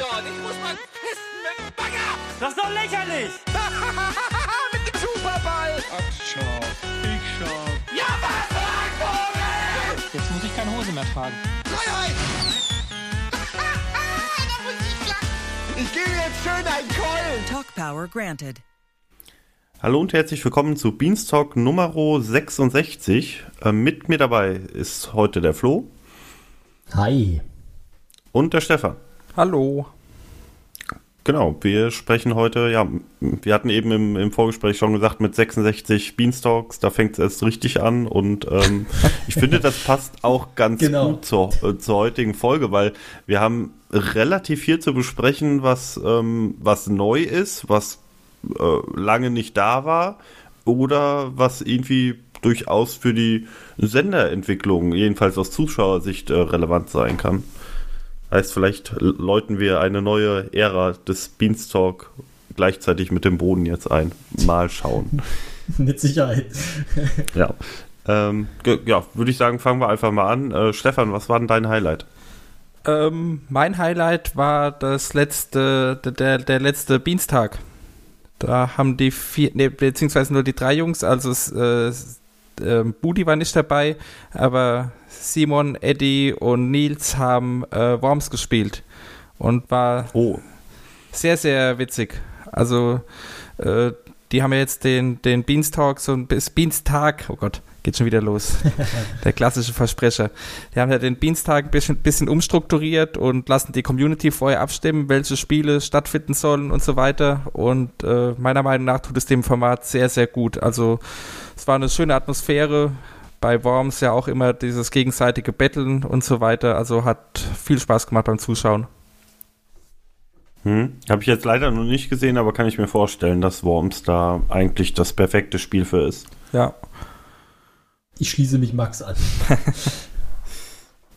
dort. Ich muss mal pissen mit dem Bagger. Das ist doch lächerlich! mit dem Superball. Ach, schau. Ich schau. Ja, was, Vogel? Jetzt muss ich keine Hose mehr tragen. Freiheit. ich gebe jetzt schön einen Keulen. Talk Power granted. Hallo und herzlich willkommen zu Beanstalk Nummer 66. Äh, mit mir dabei ist heute der Flo Hi. und der Stefan. Hallo. Genau, wir sprechen heute, ja, wir hatten eben im, im Vorgespräch schon gesagt, mit 66 Beanstalks, da fängt es erst richtig an und ähm, ich finde, das passt auch ganz Genau. gut zur, äh, zur heutigen Folge, weil wir haben relativ viel zu besprechen, was, ähm, was neu ist, was äh, lange nicht da war oder was irgendwie durchaus für die Senderentwicklung, jedenfalls aus Zuschauersicht, äh, relevant sein kann. Heißt, vielleicht läuten wir eine neue Ära des Beanstalk gleichzeitig mit dem Boden jetzt ein. Mal schauen. Mit Sicherheit. Ja. Ähm, ja, würde ich sagen, fangen wir einfach mal an. Äh, Stefan, was war denn dein Highlight? Ähm, mein Highlight war das letzte, der- der, letzte Dienstag. Da haben die vier, nee, beziehungsweise nur die drei Jungs, also äh, ähm, Budi war nicht dabei, aber Simon, Eddie und Nils haben äh, Worms gespielt und war Oh, sehr, sehr witzig. Also, äh, die haben ja jetzt den, den Beanstalk, so ein Beanstag, oh Gott, geht schon wieder los. Der klassische Versprecher. Die haben ja den Beanstag ein bisschen, bisschen umstrukturiert und lassen die Community vorher abstimmen, welche Spiele stattfinden sollen und so weiter. Und äh, meiner Meinung nach tut es dem Format sehr, sehr gut. Also, es war eine schöne Atmosphäre. Bei Worms ja auch immer dieses gegenseitige Betteln und so weiter. Also hat viel Spaß gemacht beim Zuschauen. hm. habe ich jetzt leider noch nicht gesehen, aber kann ich mir vorstellen, dass Worms da eigentlich das perfekte Spiel für ist. Ja, Ich schließe mich Max an.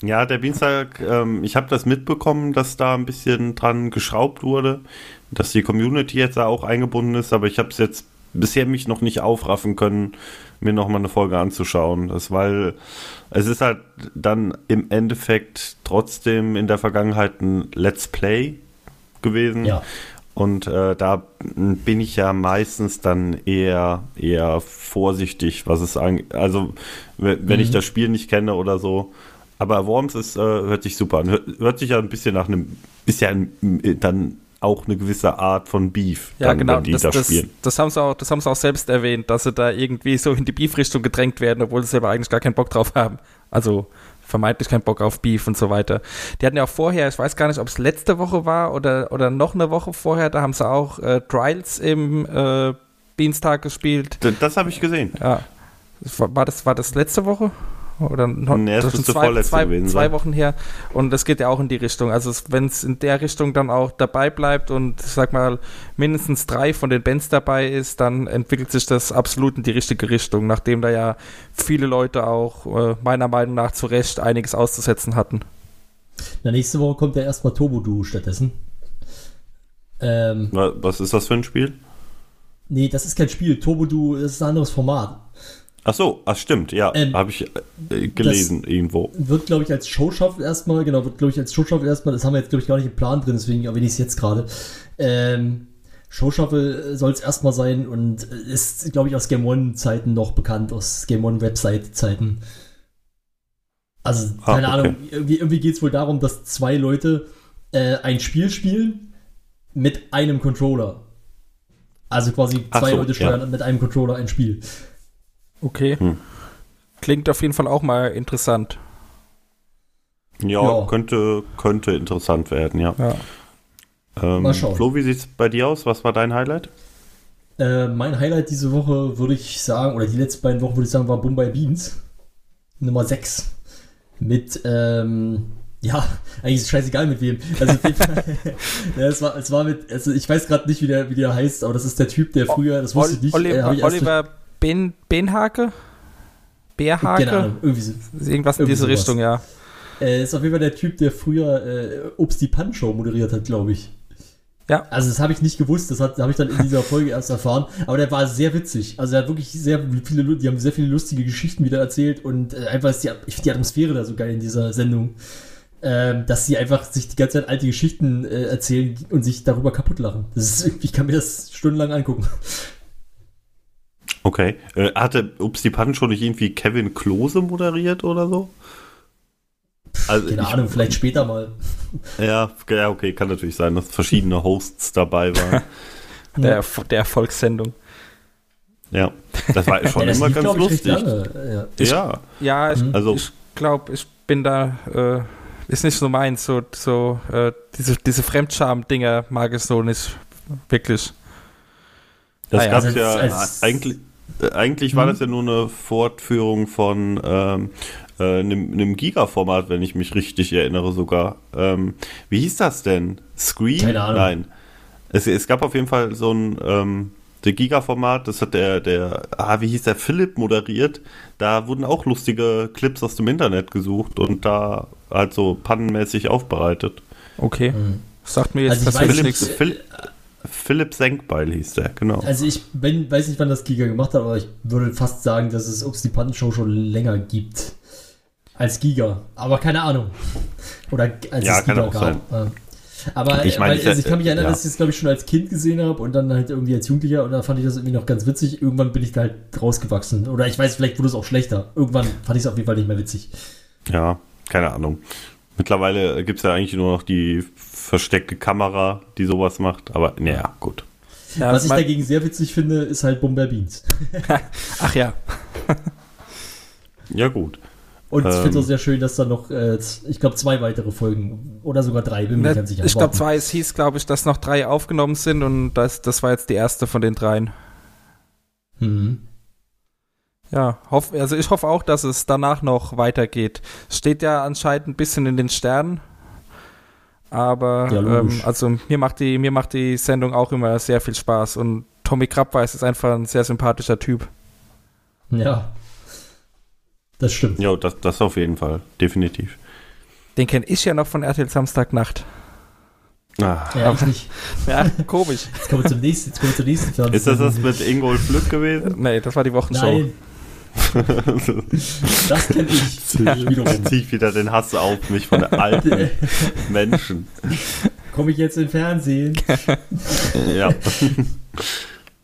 Ja, der Dienstag, ähm, ich habe das mitbekommen, dass da ein bisschen dran geschraubt wurde, dass die Community jetzt da auch eingebunden ist, aber ich habe es jetzt bisher mich noch nicht aufraffen können, mir noch mal eine Folge anzuschauen. Das, weil es ist halt dann im Endeffekt trotzdem in der Vergangenheit ein Let's Play gewesen. Ja. Und äh, da bin ich ja meistens dann eher, eher vorsichtig, was es angeht. Also, wenn wenn ich das Spiel nicht kenne oder so. Aber Worms ist, äh, hört sich super an. Hört, hört sich ja ein bisschen nach einem, ist ja ein, dann auch eine gewisse Art von Beef, Ja, dann, genau. wenn die Das, da das, spielen. das, haben sie auch, das haben sie auch selbst erwähnt, dass sie da irgendwie so in die Beef-Richtung gedrängt werden, obwohl sie selber eigentlich gar keinen Bock drauf haben. Also vermeintlich keinen Bock auf Beef und so weiter. Die hatten ja auch vorher, ich weiß gar nicht, ob es letzte Woche war oder, oder noch eine Woche vorher, da haben sie auch äh, Trials im äh, Dienstag gespielt. D- Das habe ich gesehen. Ja. Das war das, war das letzte Woche? Oder noch, Nee, das ist zwei, zwei, gewesen zwei. Wochen her. Und das geht ja auch in die Richtung. Also wenn es in der Richtung dann auch dabei bleibt und ich sag mal mindestens drei von den Bands dabei ist, dann entwickelt sich das absolut in die richtige Richtung, nachdem da ja viele Leute auch äh, meiner Meinung nach zu Recht einiges auszusetzen hatten. Na, nächste Woche kommt ja erstmal Turbo-Du stattdessen. Ähm, Wa- Was ist das für ein Spiel? nee, das ist kein Spiel. Turbo-Du das ist ein anderes Format. Ach so, ach stimmt, ja, Ähm, habe ich äh, gelesen irgendwo. Wird, glaube ich, als Showschaffel erstmal, genau, wird, glaube ich, als Showschaffel erstmal, das haben wir jetzt, glaube ich, gar nicht im Plan drin, deswegen erwähne ich es jetzt gerade. Ähm, Showschaffel soll es erstmal sein und ist, glaube ich, aus Game One-Zeiten noch bekannt, aus Game One-Website-Zeiten. Also, Ah, keine okay. Ahnung, irgendwie, irgendwie geht es wohl darum, dass zwei Leute äh, ein Spiel spielen mit einem Controller. Also quasi zwei so, Leute ja. steuern mit einem Controller ein Spiel. Okay. Hm. Klingt auf jeden Fall auch mal interessant. Ja, Ja. Könnte, könnte interessant werden, ja. Ja. Ähm, Mal schauen. Flo, wie sieht's bei dir aus? Was war dein Highlight? Äh, mein Highlight diese Woche würde ich sagen, oder die letzten beiden Wochen würde ich sagen, war Bombay Beans. Nummer 6. Mit, ähm, ja, eigentlich ist es scheißegal mit wem. Also, auf jeden Fall- ja, es, war, es war mit, also ich weiß gerade nicht, wie der, wie der heißt, aber das ist der Typ, der früher, das wusste ich nicht. Oliver, äh, ich erst Oliver ben, Benhake? Bärhake? Ahnung, irgendwie so. Irgendwas in Irgendwie diese sowas. Richtung, ja. Äh, ist auf jeden Fall der Typ, der früher äh, Obst die Pan-Show moderiert hat, glaube ich. Ja. Also das habe ich nicht gewusst, das habe ich dann in dieser Folge erst erfahren. Aber der war sehr witzig. Also er hat wirklich sehr viele, die haben sehr viele lustige Geschichten wieder erzählt und äh, einfach ist die, ich finde die Atmosphäre da so geil in dieser Sendung. ähm, dass sie einfach sich die ganze Zeit alte Geschichten äh, erzählen und sich darüber kaputt lachen. Das ist, ich kann mir das stundenlang angucken. Okay. Äh, hatte Ups die Pannen schon nicht irgendwie Kevin Klose moderiert oder so? Also Keine ich- Ahnung, vielleicht später mal. Ja, ja, okay, kann natürlich sein, dass verschiedene Hosts dabei waren. Der, der Erfolgssendung. ja, das war schon Ja, das immer lief, ganz glaub ich, lustig. lange. Ja. Ja, Ja, ich, also ich glaube, ich bin da, äh, ist nicht so meins. So, so äh, diese, diese Fremdscham-Dinger mag ich so nicht wirklich. das Ah ja, gab's also ja als- eigentlich. Äh, Eigentlich war Mhm. das ja nur eine Fortführung von ähm, äh, einem, einem Giga-Format, wenn ich mich richtig erinnere sogar. Ähm, wie hieß das denn? Screen? Keine Ahnung. Nein. Es, es gab auf jeden Fall so ein ähm, der Giga-Format, das hat der, der, ah, wie hieß der, Philipp moderiert. Da wurden auch lustige Clips aus dem Internet gesucht und da halt so pannenmäßig aufbereitet. Okay. Mhm. Sagt mir jetzt Also Philipp, nichts. Philipp, Philipp Senkbeil hieß der, genau. Also ich bin, weiß nicht, wann das Giga gemacht hat, aber ich würde fast sagen, dass es Ups die Pannenshow schon länger gibt. Als Giga. Aber keine Ahnung. Oder als Ja, es Giga auch gab. Ja. Aber Ich meine, weil, ich- also ich kann mich erinnern, ja. dass ich das, glaube ich, schon als Kind gesehen habe und dann halt irgendwie als Jugendlicher und da fand ich das irgendwie noch ganz witzig. Irgendwann bin ich da halt rausgewachsen. Oder ich weiß, vielleicht wurde es auch schlechter. Irgendwann fand ich es auf jeden Fall nicht mehr witzig. Ja, keine Ahnung. Mittlerweile gibt es ja eigentlich nur noch die versteckte Kamera, die sowas macht, aber naja, gut. Ja, Was ich mein- dagegen sehr witzig finde, ist halt Bomber Beans. Ach ja. Ja, gut. Und ich finde es Ähm. auch sehr schön, dass da noch, äh, ich glaube, zwei weitere Folgen oder sogar drei, bin mir nicht ganz sicher. Ne, Ich glaube, zwei, es hieß, glaube ich, dass noch drei aufgenommen sind und das, das war jetzt die erste von den dreien. Mhm. Ja, hoff, also ich hoffe auch, dass es danach noch weitergeht. Steht ja anscheinend ein bisschen in den Sternen. Aber Ja, ähm, also mir macht die mir macht die Sendung auch immer sehr viel Spaß und Tommy Krabweis ist einfach ein sehr sympathischer Typ. Ja. Das stimmt. Ja, das, das auf jeden Fall, definitiv. Den kenne ich ja noch von RTL Samstagnacht. Ah. Ja, ich nicht. Ja, komisch. Jetzt kommen wir zum nächsten, jetzt kommen wir zur nächsten Ist das das mit Ingolf Lück gewesen? nee, das war die Wochenshow. Nein, das kenne ich. wiederum. Zieh ich wieder den Hass auf mich von den alten Menschen. Komme ich jetzt in Fernsehen? Ja.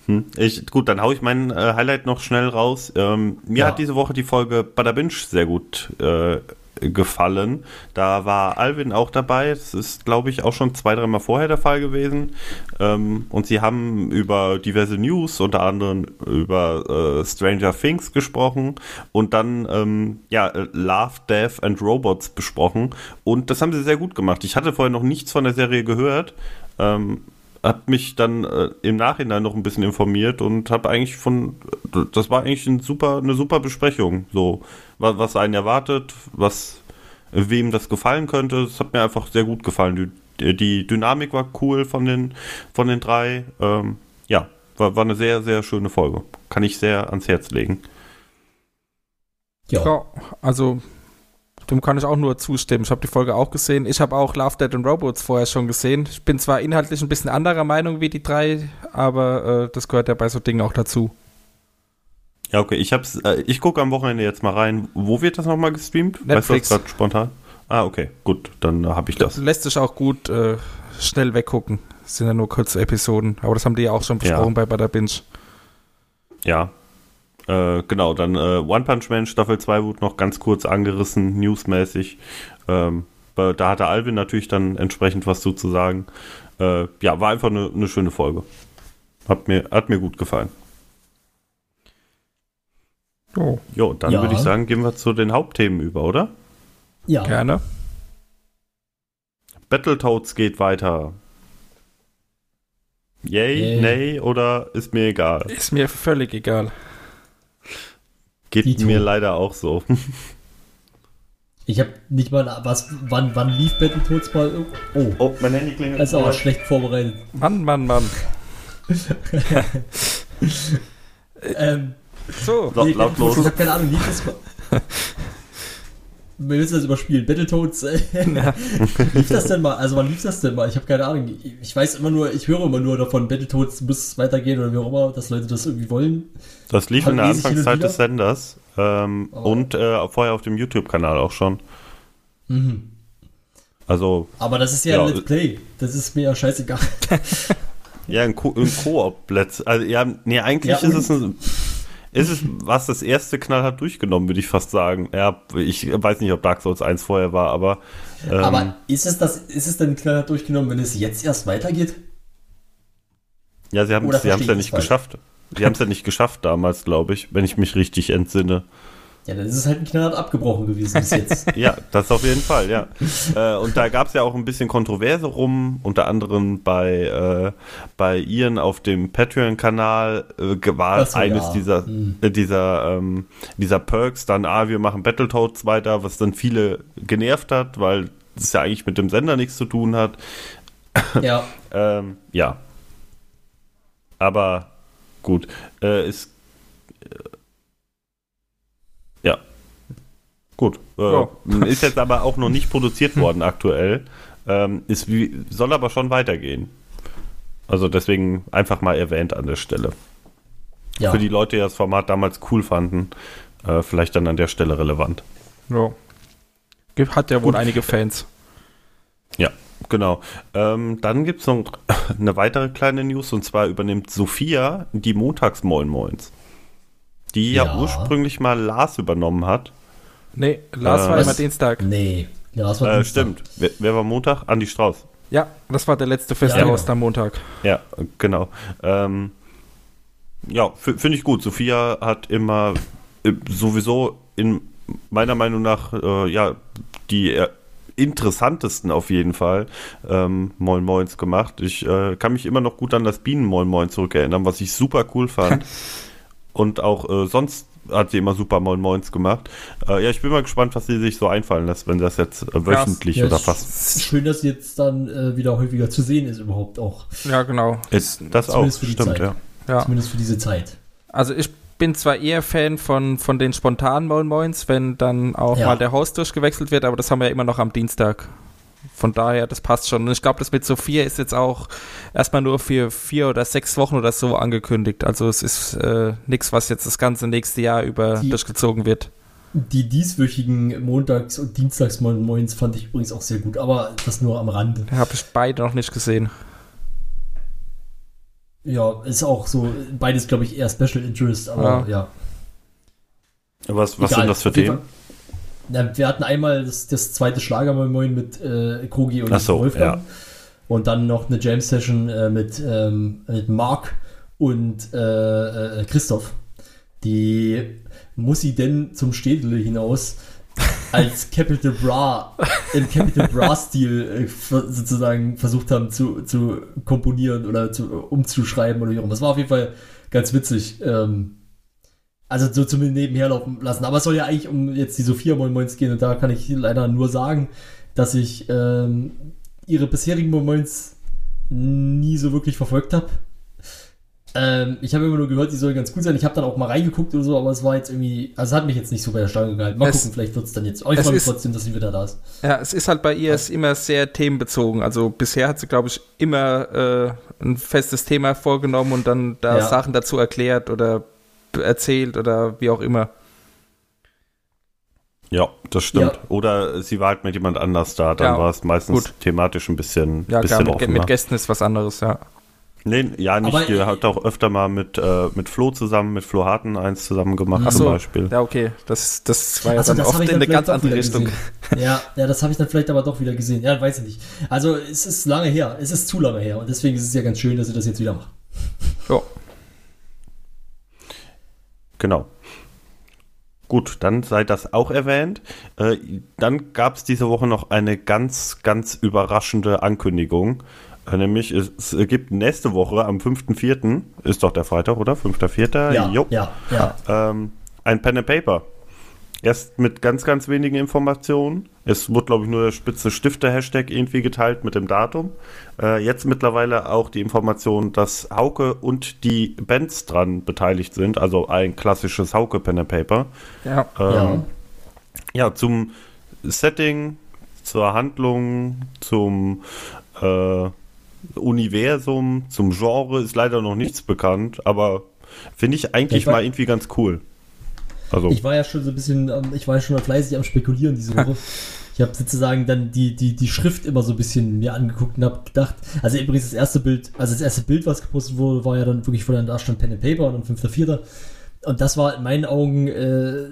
Hm. Ich, gut, dann hau ich mein äh, Highlight noch schnell raus. Ähm, mir Ja. hat diese Woche die Folge Bada Binge sehr gut äh, gefallen. Da war Alvin auch dabei. Das ist, glaube ich, auch schon zwei, dreimal vorher der Fall gewesen. Ähm, und sie haben über diverse News, unter anderem über äh, Stranger Things gesprochen und dann ähm, ja, äh, Love, Death and Robots besprochen. Und das haben sie sehr gut gemacht. Ich hatte vorher noch nichts von der Serie gehört. Ähm, hab mich dann äh, im Nachhinein noch ein bisschen informiert und habe eigentlich von das war eigentlich ein super eine super Besprechung so. Was, was einen erwartet was wem das gefallen könnte. Das hat mir einfach sehr gut gefallen. Die, die Dynamik war cool von den von den drei. Ähm, ja war, war eine sehr sehr schöne Folge. Kann ich sehr ans Herz legen. Ja. Ja, also dem kann ich auch nur zustimmen. Ich habe die Folge auch gesehen. Ich habe auch Love, Dead and Robots vorher schon gesehen. Ich bin zwar inhaltlich ein bisschen anderer Meinung wie die drei, aber äh, das gehört ja bei so Dingen auch dazu. ja okay ich hab's äh, ich gucke am Wochenende jetzt mal rein wo wird das nochmal gestreamt Netflix. weißt du das grad spontan ah okay gut dann äh, habe ich das Lässt sich auch gut äh, schnell weggucken. Das sind ja nur kurze Episoden, aber das haben die ja auch schon besprochen bei Bada Binge. Ja. Äh, genau, dann äh, One Punch Man Staffel 2 wurde noch ganz kurz angerissen, newsmäßig. Ähm, äh, da hatte Alvin natürlich dann entsprechend was zu, zu sagen. Äh, ja, war einfach eine, eine schöne Folge. Hat mir, hat mir gut gefallen. Oh, Jo, dann Ja. würde ich sagen, gehen wir zu den Hauptthemen über, oder? Ja. gerne. Battletoads geht weiter. Yay, Yay. nay oder ist mir egal? Ist mir völlig egal. Geht Dito. mir leider auch so. Ich habe nicht mal was. Wann, wann lief Battletoads mal? Oh, Oh, mein Handy klingelt. das ist aber schlecht vorbereitet. Mann, Mann, Mann. Ähm, So, So, nee, lautlos. Ich habe keine Ahnung, lief das mal. Wir müssen das überspielen. Battletoads, äh, lief das denn mal? Also wann lief das denn mal? Ich habe keine Ahnung. Ich weiß immer nur, ich höre immer nur davon, Battletoads muss weitergehen oder wie auch immer, dass Leute das irgendwie wollen. Das lief Hat in der Anfangszeit des Senders ähm, Aber- und äh, vorher auf dem YouTube-Kanal auch schon. Mhm. Also, Aber das ist ja, Ja, ein Let's Play. Das ist mir ja scheißegal. ja, ein, Ko ein Koop-Let's. Also, ja, nee, eigentlich Ja, ist es ein. Ist es was das erste knallhart durchgenommen, würde ich fast sagen. Ja, ich weiß nicht, ob Dark Souls 1 vorher war, aber. Ähm, Aber ist es das, ist es denn knallhart durchgenommen, wenn es jetzt erst weitergeht? ja, sie haben es ja nicht falsch? geschafft. Sie haben es ja nicht geschafft damals, glaube ich, wenn ich mich richtig entsinne. Ja, dann ist es halt ein knallhart abgebrochen gewesen bis jetzt. Ja, das auf jeden Fall, ja. äh, und da gab es ja auch ein bisschen Kontroverse rum, unter anderem bei, äh, bei Ian auf dem Patreon-Kanal äh, war so, eines ja. dieser, Hm. äh, dieser, ähm, dieser Perks dann, ah, wir machen Battletoads weiter, was dann viele genervt hat, weil es ja eigentlich mit dem Sender nichts zu tun hat. ja, Ähm, ja. Aber gut. Äh, ist. Ja. Gut. Äh, Ja. Ist jetzt aber auch noch nicht produziert worden aktuell. Ähm, ist wie, soll aber schon weitergehen. Also deswegen einfach mal erwähnt an der Stelle. ja. Für die Leute, die das Format damals cool fanden, äh, vielleicht dann an der Stelle relevant. Ja. Hat ja wohl einige Fans. Ja, genau. Ähm, dann gibt es noch eine weitere kleine News und zwar übernimmt Sophia die Montagsmoin Moins. Die ja. Ja. ursprünglich mal Lars übernommen hat. Nee, Lars Äh, war immer Dienstag. Nee. Ja, das war Äh, Dienstag. stimmt. Wer, wer war Montag? Andi Strauß. Ja, das war der letzte feste Ja, genau. Am Montag. Ja, genau. Ähm, ja, finde ich gut. Sophia hat immer äh, sowieso in meiner Meinung nach äh, ja die äh, interessantesten auf jeden Fall ähm, Moin Moins gemacht. Ich äh, kann mich immer noch gut an das Bienen Moin Moin zurückerinnern, was ich super cool fand. Und auch äh, sonst hat sie immer super Moin Moins gemacht. Äh, ja, ich bin mal gespannt, was sie sich so einfallen lässt, wenn das jetzt äh, wöchentlich Ja, oder es fast. ist Schön, dass sie jetzt dann äh, wieder häufiger zu sehen ist überhaupt auch. Ja, genau. Ist, das auch, zumindest für die stimmt, Zeit. ja. Ja. Zumindest für diese Zeit. Also ich bin zwar eher Fan von, von den spontanen Moin Moins, wenn dann auch Ja. mal der Host durchgewechselt wird, aber das haben wir ja immer noch am Dienstag. Von daher, das passt schon. Und ich glaube, das mit Sophia ist jetzt auch erstmal nur für vier oder sechs Wochen oder so angekündigt. Also es ist äh, nichts, was jetzt das ganze nächste Jahr über Die- durchgezogen wird. Die dieswöchigen Montags- und Dienstags-Moins fand ich übrigens auch sehr gut, aber das nur am Rande. Habe ich beide noch nicht gesehen. Ja, ist auch so, beides glaube ich eher Special Interest, aber ja. Was, was Egal, sind das für Themen? Na, wir hatten einmal das, das zweite Schlager Moin Moin mit äh, Kogi und Ach so, Wolfgang. ja. Und dann noch eine Jam-Session äh, mit, ähm, mit Mark und äh, äh, Christoph. Die muss sie denn zum Städele hinaus als Capital Bra im Capital Bra-Stil äh, sozusagen versucht haben zu, zu komponieren oder zu, umzuschreiben oder wie auch immer. Das war auf jeden Fall ganz witzig. Ähm, also so zum nebenher laufen lassen. Aber es soll ja eigentlich um jetzt die Sophia Moin Moins gehen und da kann ich leider nur sagen, dass ich ähm, ihre bisherigen Moin Moins nie so wirklich verfolgt habe. Ähm, ich habe immer nur gehört, die soll ganz gut sein. Ich habe dann auch mal reingeguckt oder so, aber es war jetzt irgendwie, also es hat mich jetzt nicht so bei der Stange gehalten. Mal Es- gucken, vielleicht wird es dann jetzt. Aber ich freue mich trotzdem, dass sie wieder da ist. Ja, es ist halt bei ihr ist immer sehr themenbezogen. Also bisher hat sie, glaube ich, immer äh, ein festes Thema vorgenommen und dann da Ja. Sachen dazu erklärt oder erzählt oder wie auch immer. Ja, das stimmt. Ja. Oder sie war halt mit jemand anders da, dann Ja, war es meistens gut. thematisch ein bisschen, Ja, bisschen klar, mit, mit Gästen ist was anderes, ja. Nee, ja, nicht. Aber, äh, hat auch öfter mal mit, äh, mit Flo zusammen, mit Flo Harten eins zusammen gemacht Ach zum so, Beispiel. ja, okay. Das, das war ja Also, dann das oft habe ich in dann eine vielleicht ganz doch andere wieder Richtung. gesehen. Ja, ja, das habe ich dann vielleicht aber doch wieder gesehen. Ja, weiß ich nicht. Also es ist lange her. Es ist zu lange her. Und deswegen ist es ja ganz schön, dass sie das jetzt wieder macht. Ja. Genau. Gut, dann sei das auch erwähnt. Äh, dann gab es diese Woche noch eine ganz, ganz überraschende Ankündigung. Äh, nämlich, es, es gibt nächste Woche am 5.4., ist doch der Freitag, oder? 5.4. Ja, Jo. ja, ja. ähm, ein Pen and Paper. Erst mit ganz, ganz wenigen Informationen. Es wurde, glaube ich, nur der spitze Stifter-Hashtag irgendwie geteilt mit dem Datum. Äh, jetzt mittlerweile auch die Information, dass Hauke und die Bands dran beteiligt sind. Also ein klassisches Hauke Pen and Paper. Ja. Ähm, ja. ja, zum Setting, zur Handlung, zum äh, Universum, zum Genre ist leider noch nichts bekannt, aber finde ich eigentlich Ich mal irgendwie ganz cool. Also, Ich war ja schon so ein bisschen, ähm, ich war ja schon mal fleißig am Spekulieren diese Woche. Ich Ich habe sozusagen dann die, die, die Schrift immer so ein bisschen mir angeguckt und habe gedacht, also übrigens das erste Bild, also das erste Bild, was gepostet wurde, war ja dann wirklich von da stand Pen and Paper und dann 5.4. Und das war in meinen Augen äh,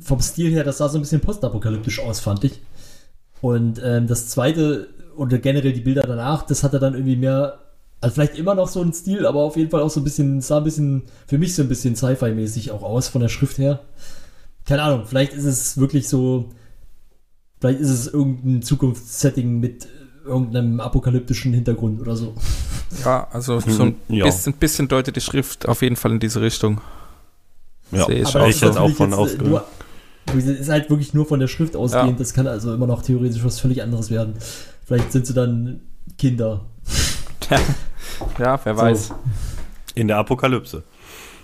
vom Stil her, das sah so ein bisschen postapokalyptisch aus, fand ich. Und ähm, das zweite oder generell die Bilder danach, das hatte dann irgendwie mehr, also vielleicht immer noch so ein Stil, aber auf jeden Fall auch so ein bisschen, sah ein bisschen, für mich so ein bisschen Sci-Fi-mäßig auch aus von der Schrift her. Keine Ahnung, vielleicht ist es wirklich so, vielleicht ist es irgendein Zukunftssetting mit irgendeinem apokalyptischen Hintergrund oder so. Ja, also so ein Ja. bisschen, bisschen deutet die Schrift auf jeden Fall in diese Richtung. Ja, Sehe ich Aber auch ich das jetzt auch von jetzt, äh, Es ist halt wirklich nur von der Schrift ausgehend. Ja. Das kann also immer noch theoretisch was völlig anderes werden. Vielleicht sind sie dann Kinder. Ja, wer So. weiß. In der Apokalypse.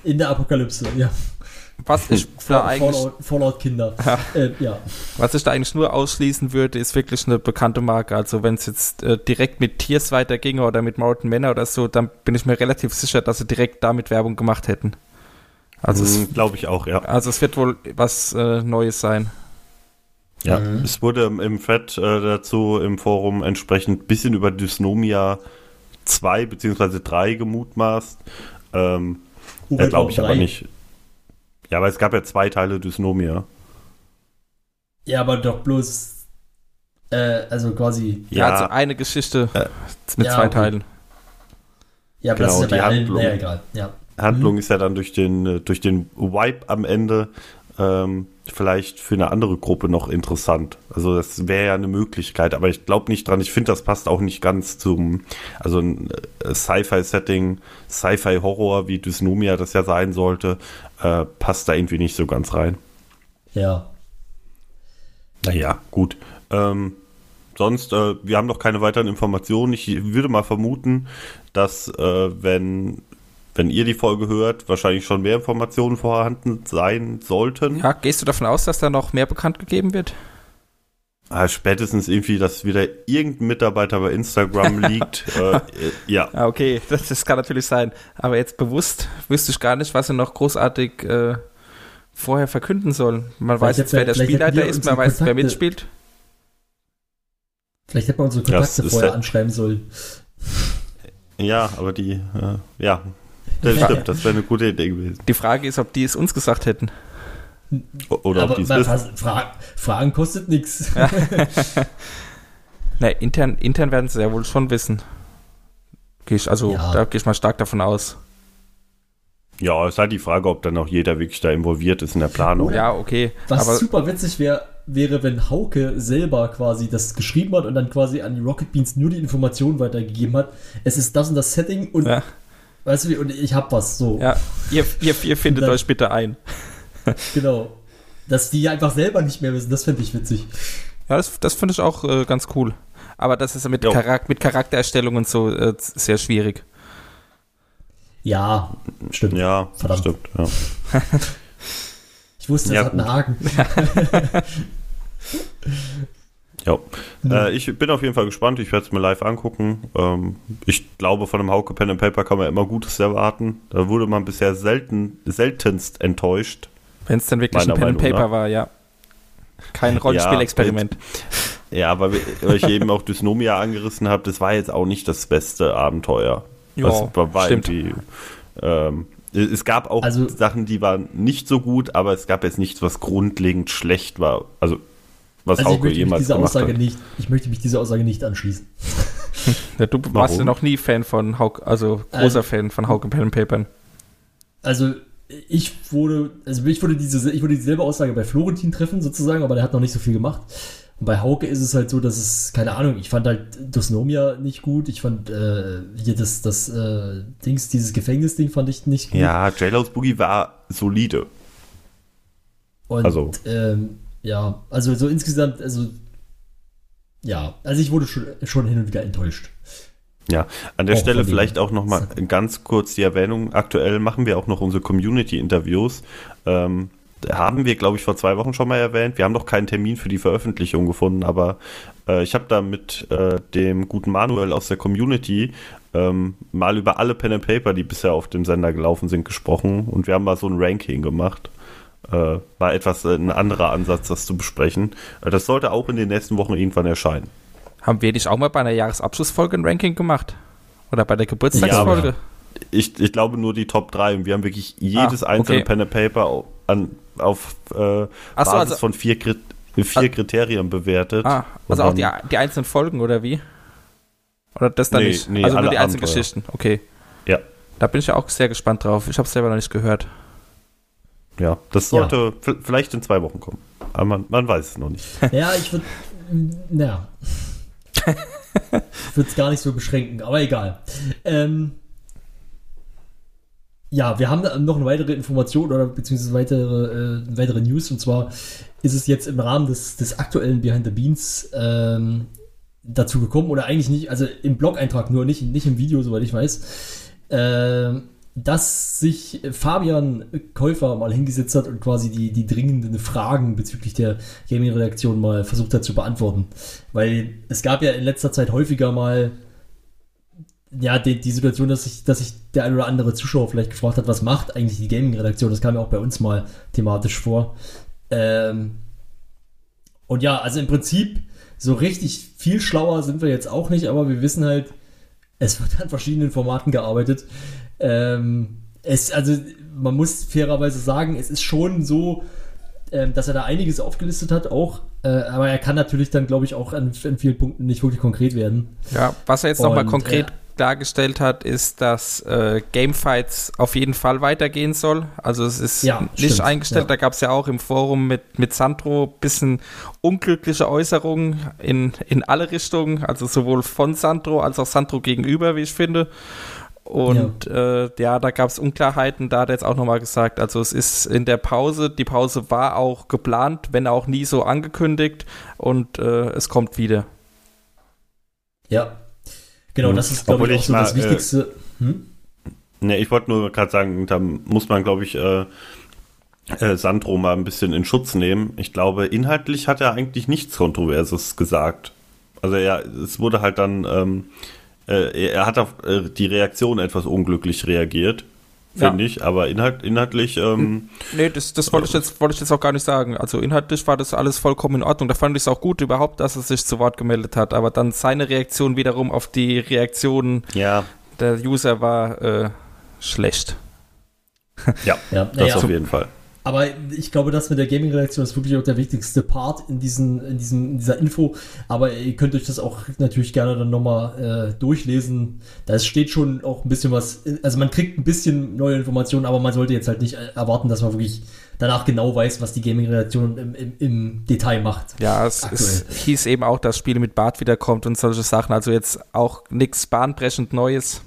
In der Apokalypse, ja. Was ich da eigentlich, Fallout, Fallout-Kinder. Äh, ja. was ich da eigentlich nur ausschließen würde, ist wirklich eine bekannte Marke. Also wenn es jetzt äh, direkt mit Tiers weiterginge oder mit Mountain Manor oder so, dann bin ich mir relativ sicher, dass sie direkt damit Werbung gemacht hätten. Also, es, Glaube ich auch, ja. also es wird wohl was äh, Neues sein. Ja, Mhm. es wurde im- Thread äh, dazu im Forum entsprechend ein bisschen über Dysnomia 2 bzw. 3 gemutmaßt. Ähm, äh, Glaube ich drei- aber nicht. Ja, aber es gab ja zwei Teile Dysnomia. Ja, aber doch bloß. Äh, also quasi. Ja, Ja, also eine Geschichte Äh, mit ja, zwei okay. Teilen. Ja, aber Genau, das ist ja die bei allen. Handlung. Naja, egal. Ja. Handlung Mhm. ist ja dann durch den, äh, durch den Wipe am Ende ähm, vielleicht für eine andere Gruppe noch interessant. Also das wäre ja eine Möglichkeit, aber ich glaube nicht dran. Ich finde, das passt auch nicht ganz zum, also ein äh, Sci-Fi-Setting, Sci-Fi-Horror, wie Dysnomia das ja sein sollte, äh, passt da irgendwie nicht so ganz rein. Ja. Naja, gut. Ähm, sonst, äh, wir haben noch keine weiteren Informationen. Ich würde mal vermuten, dass äh, wenn, wenn ihr die Folge hört, wahrscheinlich schon mehr Informationen vorhanden sein sollten. Ja, gehst du davon aus, dass da noch mehr bekannt gegeben wird? Ah, spätestens irgendwie, dass wieder irgendein Mitarbeiter bei Instagram liegt. äh, äh, ja, Ah, okay, das, das kann natürlich sein. Aber jetzt bewusst wüsste ich gar nicht, was sie noch großartig äh, vorher verkünden sollen. Man Vielleicht weiß jetzt, wer der Spielleiter ist, man weiß, wer Kontakte- mitspielt. Vielleicht hätte man unsere Kontakte vorher anschreiben sollen. ja, aber die, äh, ja, das stimmt, das wäre eine gute Idee gewesen. Die Frage ist, ob die es uns gesagt hätten. Oder ob aber die es wissen. Fra Fragen kostet nichts. Ne, intern, intern werden sie ja wohl schon wissen. Geh ich, also, Ja. da gehe ich mal stark davon aus. Ja, es ist halt die Frage, ob dann auch jeder wirklich da involviert ist in der Planung. Ja, okay. Was aber super witzig wär, wäre, wenn Hauke selber quasi das geschrieben hat und dann quasi an die Rocket Beans nur die Informationen weitergegeben hat. Es ist das und das Setting und ja, weißt du wie, und ich hab was so. ja, ihr, ihr, ihr findet Dann- euch bitte ein. Genau. Dass die einfach selber nicht mehr wissen, das fände ich witzig. Ja, das, das finde ich auch äh, ganz cool. Aber das ist mit. Charak mit Charaktererstellung und so äh, sehr schwierig. Ja, stimmt. Ja, Verdammt. stimmt. Ja. Ich wusste, das Ja, hat einen. Haken. Ja. Mhm. Äh, ich bin auf jeden Fall gespannt. Ich werde es mir live angucken. Ähm, ich glaube, von einem Hauke Pen and Paper kann man immer Gutes erwarten. Da wurde man bisher selten, seltenst enttäuscht. Wenn es dann wirklich ein Pen and Meinung Paper nach. war, ja. Kein Rollenspielexperiment. Ja, aber wie- weil ich eben auch Dysnomia angerissen habe, das war jetzt auch nicht das beste Abenteuer. Ja, war, war stimmt. Ähm, es gab auch Also- Sachen, die waren nicht so gut, aber es gab jetzt nichts, was grundlegend schlecht war. Also, was Also ich Hauke möchte, mich jemals dieser gemacht Aussage hat. nicht, ich möchte mich dieser Aussage nicht anschließen. Ja, du warst ja Warum? noch nie Fan von Hauke, also großer Ähm, Fan von Hauke Pen and Papern. Also ich wurde, also ich würde diese, ich würde dieselbe Aussage bei Florentin treffen sozusagen, aber der hat noch nicht so viel gemacht. Und bei Hauke ist es halt so, dass es, keine Ahnung, ich fand halt Dosnomia nicht gut. Ich fand äh, hier das, das äh, Dings, dieses Gefängnisding fand ich nicht gut. Ja, J-Lo's Boogie war solide. Und also- ähm, ja, also so insgesamt, also ja, also ich wurde schon, schon hin und wieder enttäuscht. Ja, an der Auch Stelle vielleicht auch nochmal ganz kurz die Erwähnung. Aktuell machen wir auch noch unsere Community-Interviews. Ähm, haben wir, glaube ich, vor zwei Wochen schon mal erwähnt. Wir haben noch keinen Termin für die Veröffentlichung gefunden, aber äh, ich habe da mit äh, dem guten Manuel aus der Community ähm, mal über alle Pen and Paper, die bisher auf dem Sender gelaufen sind, gesprochen und wir haben mal so ein Ranking gemacht. Äh, war etwas äh, ein anderer Ansatz, das zu besprechen. Äh, das sollte auch in den nächsten Wochen irgendwann erscheinen. Haben wir nicht auch mal bei einer Jahresabschlussfolge ein Ranking gemacht? Oder bei der Geburtstagsfolge? Ja, ich, ich glaube nur die Top 3 und wir haben wirklich jedes Ah, einzelne okay. Pen and Paper an, auf äh, so, Basis also- von vier, Kri vier Kriterien bewertet. Ah, also auch die, die einzelnen Folgen oder wie? Oder das dann Nee, nicht? nee, also nur die einzelnen. Geschichten. Okay. Ja. Da bin ich ja auch sehr gespannt drauf. Ich habe es selber noch nicht gehört. Ja, das sollte v- vielleicht in zwei Wochen kommen. Aber man, man weiß es noch nicht. Ja, ich würde. Naja. ich würde es gar nicht so beschränken, aber egal. Ähm, ja, wir haben noch eine weitere Information oder beziehungsweise weitere, äh, weitere News und zwar ist es jetzt im Rahmen des, des aktuellen Behind the Beans ähm, dazu gekommen oder eigentlich nicht, also im Blog-Eintrag nur, nicht, nicht im Video, soweit ich weiß, ähm, dass sich Fabian Käufer mal hingesetzt hat und quasi die, die dringenden Fragen bezüglich der Gaming-Redaktion mal versucht hat zu beantworten. Weil es gab ja in letzter Zeit häufiger mal ja, die, die Situation, dass sich, dass sich der ein oder andere Zuschauer vielleicht gefragt hat, was macht eigentlich die Gaming-Redaktion? Das kam ja auch bei uns mal thematisch vor. Ähm, und ja, also im Prinzip so richtig viel schlauer sind wir jetzt auch nicht, aber wir wissen halt, es wird an verschiedenen Formaten gearbeitet. Ähm, es, also man muss fairerweise sagen, es ist schon so, ähm, dass er da einiges aufgelistet hat, auch, äh, aber er kann natürlich dann, glaube ich, auch an, an vielen Punkten nicht wirklich konkret werden. Ja, was er jetzt nochmal konkret äh, dargestellt hat, ist, dass äh, Gamefights auf jeden Fall weitergehen soll. Also es ist Ja, nicht stimmt, eingestellt. ja. Da gab es ja auch im Forum mit, mit Sandro bisschen unglückliche Äußerungen in, in alle Richtungen. Also sowohl von Sandro als auch Sandro gegenüber, wie ich finde. Und ja, äh, ja da gab es Unklarheiten, da hat er jetzt auch nochmal gesagt, also es ist in der Pause, die Pause war auch geplant, wenn auch nie so angekündigt und äh, es kommt wieder. Ja. Genau, das ist, glaube ich, auch ich so das mal, äh, Wichtigste. Hm? Ne, ich wollte nur gerade sagen, da muss man, glaube ich, äh, äh, Sandro mal ein bisschen in Schutz nehmen. Ich glaube, inhaltlich hat er eigentlich nichts Kontroverses gesagt. Also er, es wurde halt dann, ähm, äh, er hat auf äh, die Reaktion etwas unglücklich reagiert, finde ich, aber inhalt, inhaltlich, ähm, Nee, das, das wollte ich, jetzt, wollte ich jetzt auch gar nicht sagen. Also inhaltlich war das alles vollkommen in Ordnung. Da fand ich es auch gut überhaupt, dass er sich zu Wort gemeldet hat. Aber dann seine Reaktion wiederum auf die Reaktionen ja, der User war äh, schlecht. ja, Ja, das naja, auf jeden Fall. Aber ich glaube, das mit der Gaming-Redaktion ist wirklich auch der wichtigste Part in, diesen, in, diesen, in dieser Info. Aber ihr könnt euch das auch natürlich gerne dann nochmal äh, durchlesen. Da steht schon auch ein bisschen was, also man kriegt ein bisschen neue Informationen, aber man sollte jetzt halt nicht äh, erwarten, dass man wirklich danach genau weiß, was die Gaming-Redaktion im, im, im Detail macht. Ja, es, es hieß eben auch, dass Spiele mit Bart wiederkommt und solche Sachen. Also jetzt auch nichts bahnbrechend Neues.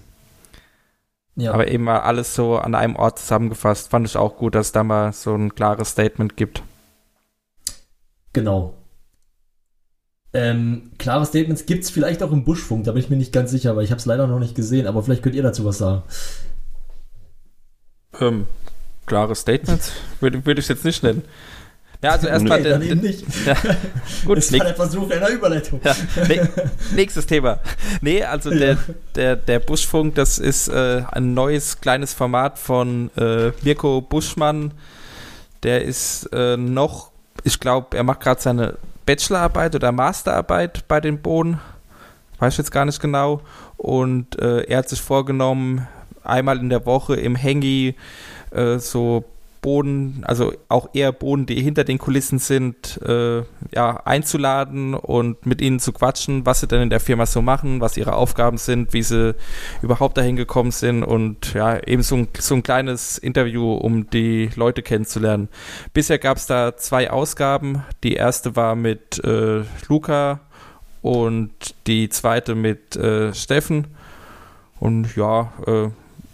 Ja. Aber eben mal alles so an einem Ort zusammengefasst. Fand ich auch gut, dass es da mal so ein klares Statement gibt. Genau. Ähm, klare Statements gibt es vielleicht auch im Buschfunk, da bin ich mir nicht ganz sicher, weil ich habe es leider noch nicht gesehen, aber vielleicht könnt ihr dazu was sagen. Ähm, klare Statements würde würd ich jetzt nicht nennen. Ja, also erstmal Nee, der, dann eben nicht. Ja, gut, Das war der Versuch einer Überleitung. ja, nächstes Thema. Nee, also der, der, der Buschfunk, das ist äh, ein neues kleines Format von äh, Mirko Buschmann. Der ist äh, noch, ich glaube, er macht gerade seine Bachelorarbeit oder Masterarbeit bei den Bohnen. Weiß ich jetzt gar nicht genau. Und äh, er hat sich vorgenommen, einmal in der Woche im Hengi äh, so Boden, also auch eher Boden, die hinter den Kulissen sind, äh, ja, einzuladen und mit ihnen zu quatschen, was sie denn in der Firma so machen, was ihre Aufgaben sind, wie sie überhaupt dahin gekommen sind und ja, eben so ein, so ein kleines Interview, um die Leute kennenzulernen. Bisher gab es da zwei Ausgaben. Die erste war mit äh, Luca und die zweite mit äh, Steffen. Und ja, äh,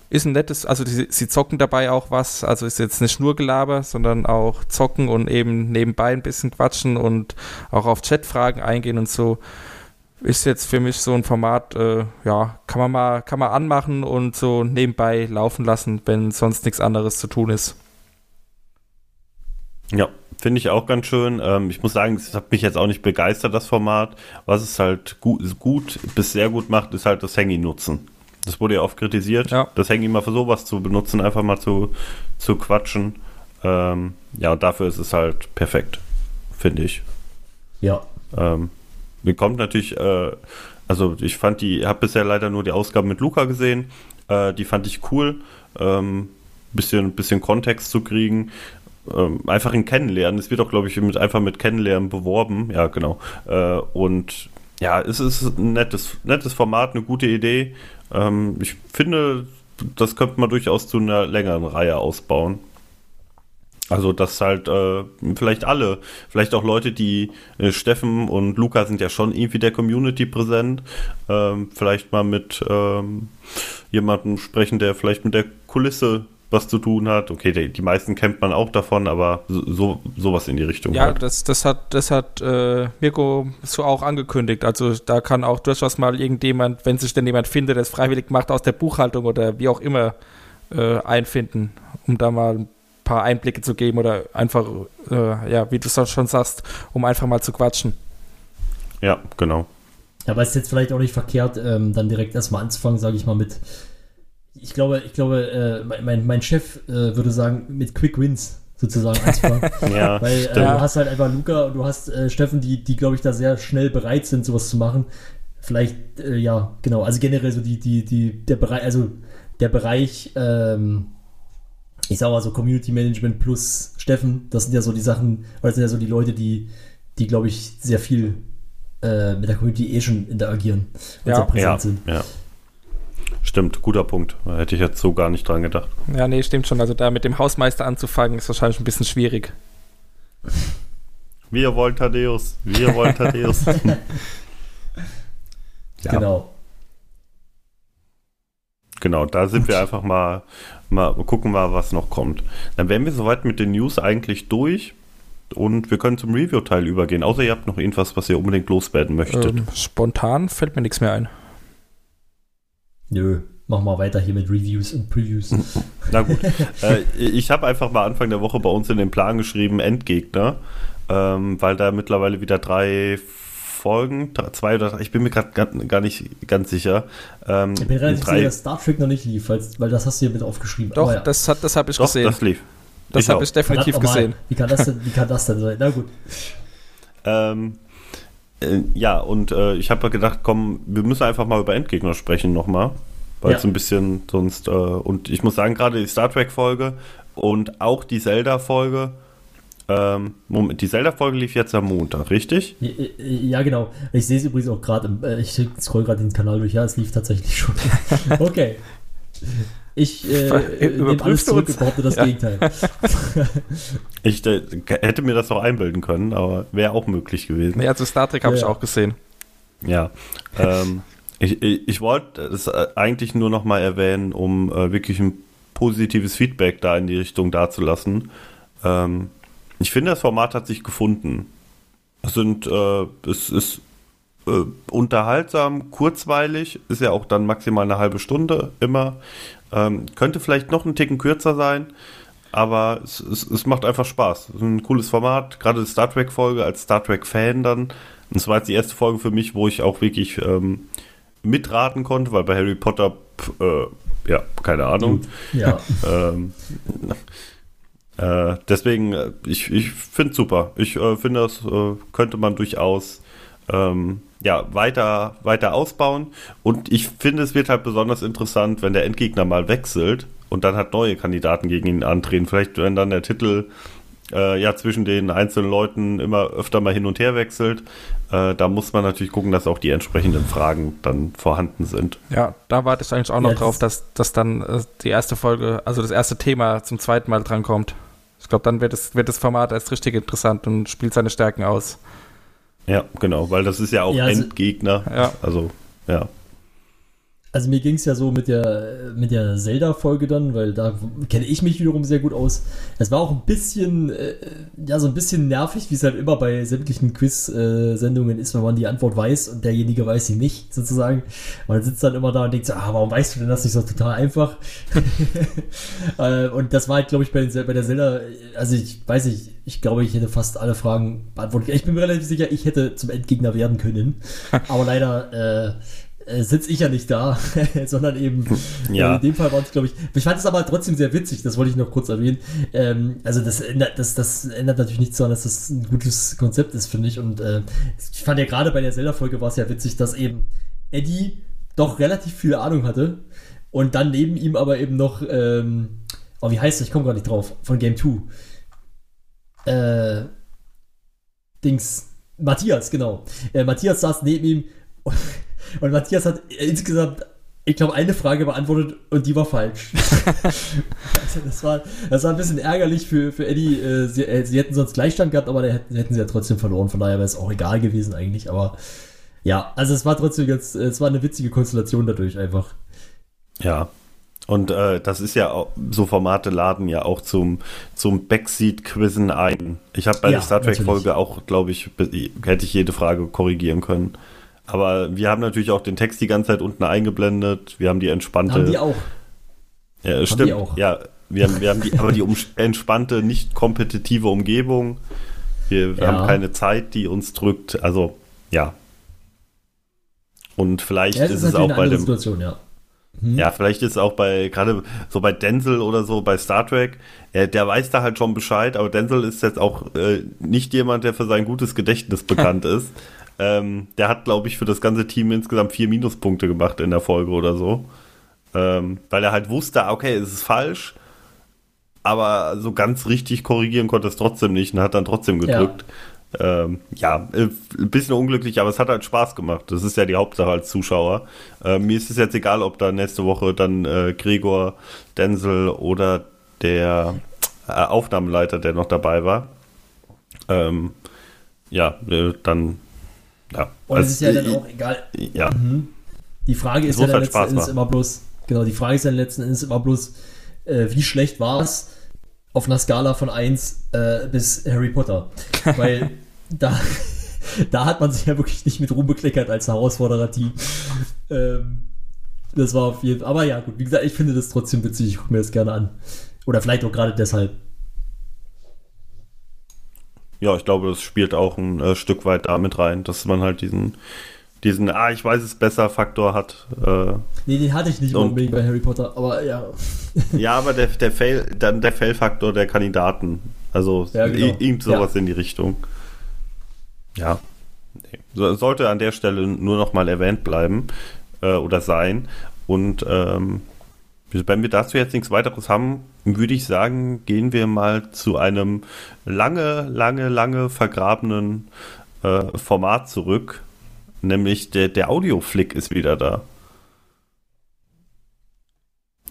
ist ein nettes, also die, sie zocken dabei auch was, also ist jetzt nicht nur Gelaber, sondern auch zocken und eben nebenbei ein bisschen quatschen und auch auf Chatfragen eingehen und so. Ist jetzt für mich so ein Format, äh, ja, kann man mal, kann man anmachen und so nebenbei laufen lassen, wenn sonst nichts anderes zu tun ist. Ja, finde ich auch ganz schön. Ähm, ich muss sagen, es hat mich jetzt auch nicht begeistert, das Format. Was es halt gut, gut bis sehr gut macht, ist halt das Hangy-Nutzen. Das wurde ja oft kritisiert, Ja. das Hangy mal für sowas zu benutzen, einfach mal zu, zu quatschen. Ähm, ja, und dafür ist es halt perfekt, finde ich. Ja. Ähm, mir kommt natürlich, äh, also ich fand die, habe bisher leider nur die Ausgabe mit Luca gesehen. Äh, die fand ich cool. Ähm, bisschen, bisschen Kontext zu kriegen. Ähm, einfach in Kennenlernen. Es wird auch, glaube ich, mit, einfach mit Kennenlernen beworben. Ja, genau. Äh, und ja, es ist ein nettes, nettes Format, eine gute Idee. Ähm, ich finde, das könnte man durchaus zu einer längeren Reihe ausbauen. Also, dass halt äh, vielleicht alle, vielleicht auch Leute, die äh, Steffen und Luca sind ja schon irgendwie der Community präsent, ähm, vielleicht mal mit ähm, jemandem sprechen, der vielleicht mit der Kulisse was zu tun hat. Okay, die, die meisten kennt man auch davon, aber so sowas in die Richtung. Ja, halt. das, das hat, das hat äh, Mirko so auch angekündigt. Also da kann auch durchaus mal irgendjemand, wenn sich denn jemand findet, der es freiwillig macht, aus der Buchhaltung oder wie auch immer äh, einfinden, um da mal ein paar Einblicke zu geben oder einfach, äh, ja, wie du es schon sagst, um einfach mal zu quatschen. Ja, genau. Aber es ist jetzt vielleicht auch nicht verkehrt, ähm, dann direkt erstmal anzufangen, sage ich mal, mit ich glaube, ich glaube, äh, mein, mein Chef äh, würde sagen, mit Quick Wins sozusagen anzufangen. ja, Weil äh, du hast halt einfach Luca und du hast äh, Steffen, die, die glaube ich, da sehr schnell bereit sind, sowas zu machen. Vielleicht, äh, ja, genau, also generell so die, die, die, der Bereich, also der Bereich, ähm, ich sag mal so Community Management plus Steffen, das sind ja so die Sachen, oder das sind ja so die Leute, die, die glaube ich, sehr viel äh, mit der Community eh schon interagieren und ja, sehr präsent ja, sind. Ja. Stimmt, guter Punkt. Da hätte ich jetzt so gar nicht dran gedacht. Ja, nee, stimmt schon. Also da mit dem Hausmeister anzufangen, ist wahrscheinlich ein bisschen schwierig. Wir wollen Thaddeus. Wir wollen Thaddeus. ja. Genau. Genau, da sind wir einfach mal, mal gucken mal, was noch kommt. Dann wären wir soweit mit den News eigentlich durch und wir können zum Review-Teil übergehen. Außer ihr habt noch irgendwas, was ihr unbedingt loswerden möchtet. Ähm, spontan fällt mir nichts mehr ein. Nö, mach mal weiter hier mit Reviews und Previews. Na gut. äh, ich habe einfach mal Anfang der Woche bei uns in den Plan geschrieben, Endgegner, ähm, weil da mittlerweile wieder drei Folgen, zwei oder drei, ich bin mir gerade gar nicht ganz sicher. Ähm, ich bin relativ sicher, dass Star Trek noch nicht lief, weil das hast du hier mit aufgeschrieben. Doch, ja. das, das habe ich Doch, gesehen. das lief. Das habe ich definitiv gesehen. Wie kann, das denn, wie kann das denn sein? Na gut. Ähm, äh, ja, und äh, ich habe gedacht, komm, wir müssen einfach mal über Endgegner sprechen nochmal. Weil es ja. ein bisschen sonst. Äh, und ich muss sagen, gerade die Star Trek-Folge und auch die Zelda-Folge. Ähm, Moment, die Zelda-Folge lief jetzt am Montag, richtig? Ja, ja genau. Ich sehe es übrigens auch gerade. Äh, ich scroll gerade den Kanal durch. Ja, es lief tatsächlich schon. okay. Ich äh, nehme alles zurück und behaupte das ja. Gegenteil. ich äh, hätte mir das auch einbilden können, aber wäre auch möglich gewesen. Nee, also Star Trek habe ja. ich auch gesehen. Ja. Ähm, ich, ich, ich wollte es äh, eigentlich nur noch mal erwähnen, um äh, wirklich ein positives Feedback da in die Richtung dazulassen. Ähm, ich finde, das Format hat sich gefunden. Es sind, äh, es ist äh, unterhaltsam, kurzweilig, ist ja auch dann maximal eine halbe Stunde immer. Ähm, könnte vielleicht noch einen Ticken kürzer sein, aber es, es, es macht einfach Spaß. Es ist ein cooles Format, gerade die Star Trek-Folge als Star Trek-Fan dann. Und es war jetzt die erste Folge für mich, wo ich auch wirklich ähm, mitraten konnte, weil bei Harry Potter, äh, ja, keine Ahnung. Ja. ähm, äh, deswegen, äh, ich, ich finde es super. Ich äh, finde, das äh, könnte man durchaus ähm, ja, weiter, weiter ausbauen. Und ich finde, es wird halt besonders interessant, wenn der Endgegner mal wechselt und dann hat neue Kandidaten gegen ihn antreten. Vielleicht, wenn dann der Titel äh, ja zwischen den einzelnen Leuten immer öfter mal hin und her wechselt. Äh, da muss man natürlich gucken, dass auch die entsprechenden Fragen dann vorhanden sind. Ja, da warte ich eigentlich auch noch ja, drauf, dass, dass dann äh, die erste Folge, also das erste Thema zum zweiten Mal drankommt. Ich glaube, dann wird, es, wird das Format erst richtig interessant und spielt seine Stärken aus. Ja, genau, weil das ist ja auch ja, also, Endgegner. Ja. Also, ja. Also mir ging es ja so mit der, mit der Zelda-Folge dann, weil da kenne ich mich wiederum sehr gut aus. Es war auch ein bisschen, äh, ja, so ein bisschen nervig, wie es halt immer bei sämtlichen Quiz-Sendungen ist, wenn man die Antwort weiß und derjenige weiß sie nicht, sozusagen. Man sitzt dann immer da und denkt so, ah, warum weißt du denn das nicht so total einfach? äh, und das war halt, glaube ich, bei, bei der Zelda, also ich weiß nicht, ich glaube, ich hätte fast alle Fragen beantwortet. Ich bin mir relativ sicher, ich hätte zum Endgegner werden können. Aber leider, äh, äh, sitze ich ja nicht da, sondern eben Ja. äh, in dem Fall war es, glaube ich. Ich fand es aber trotzdem sehr witzig, das wollte ich noch kurz erwähnen. Ähm, also das ändert, das, das ändert natürlich nichts daran, dass das ein gutes Konzept ist, finde ich. Und äh, ich fand ja gerade bei der Zelda-Folge war es ja witzig, dass eben Eddie doch relativ viel Ahnung hatte und dann neben ihm aber eben noch, ähm, oh, wie heißt das? Ich komme gar nicht drauf, von Game 2. Äh, Dings, Matthias, genau. Äh, Matthias saß neben ihm und, Matthias hat insgesamt, ich glaube, eine Frage beantwortet und die war falsch. also das, war, das war ein bisschen ärgerlich für, für Eddie. Äh, sie, äh, sie hätten sonst Gleichstand gehabt, aber da hätten, hätten sie ja trotzdem verloren. Von daher wäre es auch egal gewesen eigentlich. Aber ja, also es war trotzdem ganz, es war eine witzige Konstellation dadurch einfach. Ja. Und äh, das ist ja auch, so Formate laden ja auch zum, zum Backseat-Quizzen ein. Ich habe bei Ja, der Star. Trek-Folge auch, glaube ich, hätte ich jede Frage korrigieren können. Aber wir haben natürlich auch den Text die ganze Zeit unten eingeblendet. Wir haben die entspannte. Haben die auch. Ja, stimmt. die auch. Ja, wir haben, wir haben die, aber die entspannte, nicht kompetitive Umgebung. Wir, wir Ja. haben keine Zeit, die uns drückt. Also, ja. Und vielleicht Ja, ist ist es auch bei dem. Situation, ja. Ja, vielleicht ist es auch bei, gerade so bei Denzel oder so, bei Star Trek, äh, der weiß da halt schon Bescheid, aber Denzel ist jetzt auch äh, nicht jemand, der für sein gutes Gedächtnis bekannt ist. Ähm, der hat, glaube ich, für das ganze Team insgesamt vier Minuspunkte gemacht in der Folge oder so. Ähm, weil er halt wusste, okay, es ist falsch, aber so ganz richtig korrigieren konnte es trotzdem nicht und hat dann trotzdem gedrückt. Ja, ähm, ja äh, ein bisschen unglücklich, aber es hat halt Spaß gemacht. Das ist ja die Hauptsache als Zuschauer. Äh, mir ist es jetzt egal, ob da nächste Woche dann äh, Gregor, Denzel oder der äh, Aufnahmeleiter, der noch dabei war. Ähm, ja, äh, dann. Ja, Und Also, es ist ja dann auch egal. Ja, Die Frage ist ja dann halt letzten Spaß Endes immer bloß, genau, die Frage ist dann letzten Endes immer bloß, äh, wie schlecht war es auf einer Skala von 1 äh, bis Harry Potter? Weil da, da hat man sich ja wirklich nicht mit Ruhm bekleckert als Herausforderer-Team. Ähm, das war auf jeden Fall, aber ja, gut, wie gesagt, ich finde das trotzdem witzig, ich gucke mir das gerne an. Oder vielleicht auch gerade deshalb. Ja, ich glaube, das spielt auch ein äh, Stück weit damit rein, dass man halt diesen, diesen, ah, ich weiß es besser Faktor hat. Äh, Nee, den hatte ich nicht Und- unbedingt bei Harry Potter, aber ja. Ja, aber der, der Fail, dann der Fail-Faktor der Kandidaten. Also Ja, genau. irgend sowas in die Richtung. Ja. Nee. So, sollte an der Stelle nur noch mal erwähnt bleiben äh, oder sein. Und ähm, wenn wir dazu jetzt nichts weiteres haben, würde ich sagen, gehen wir mal zu einem lange, lange, lange vergrabenen äh, Format zurück. Nämlich der, der Audioflick ist wieder da.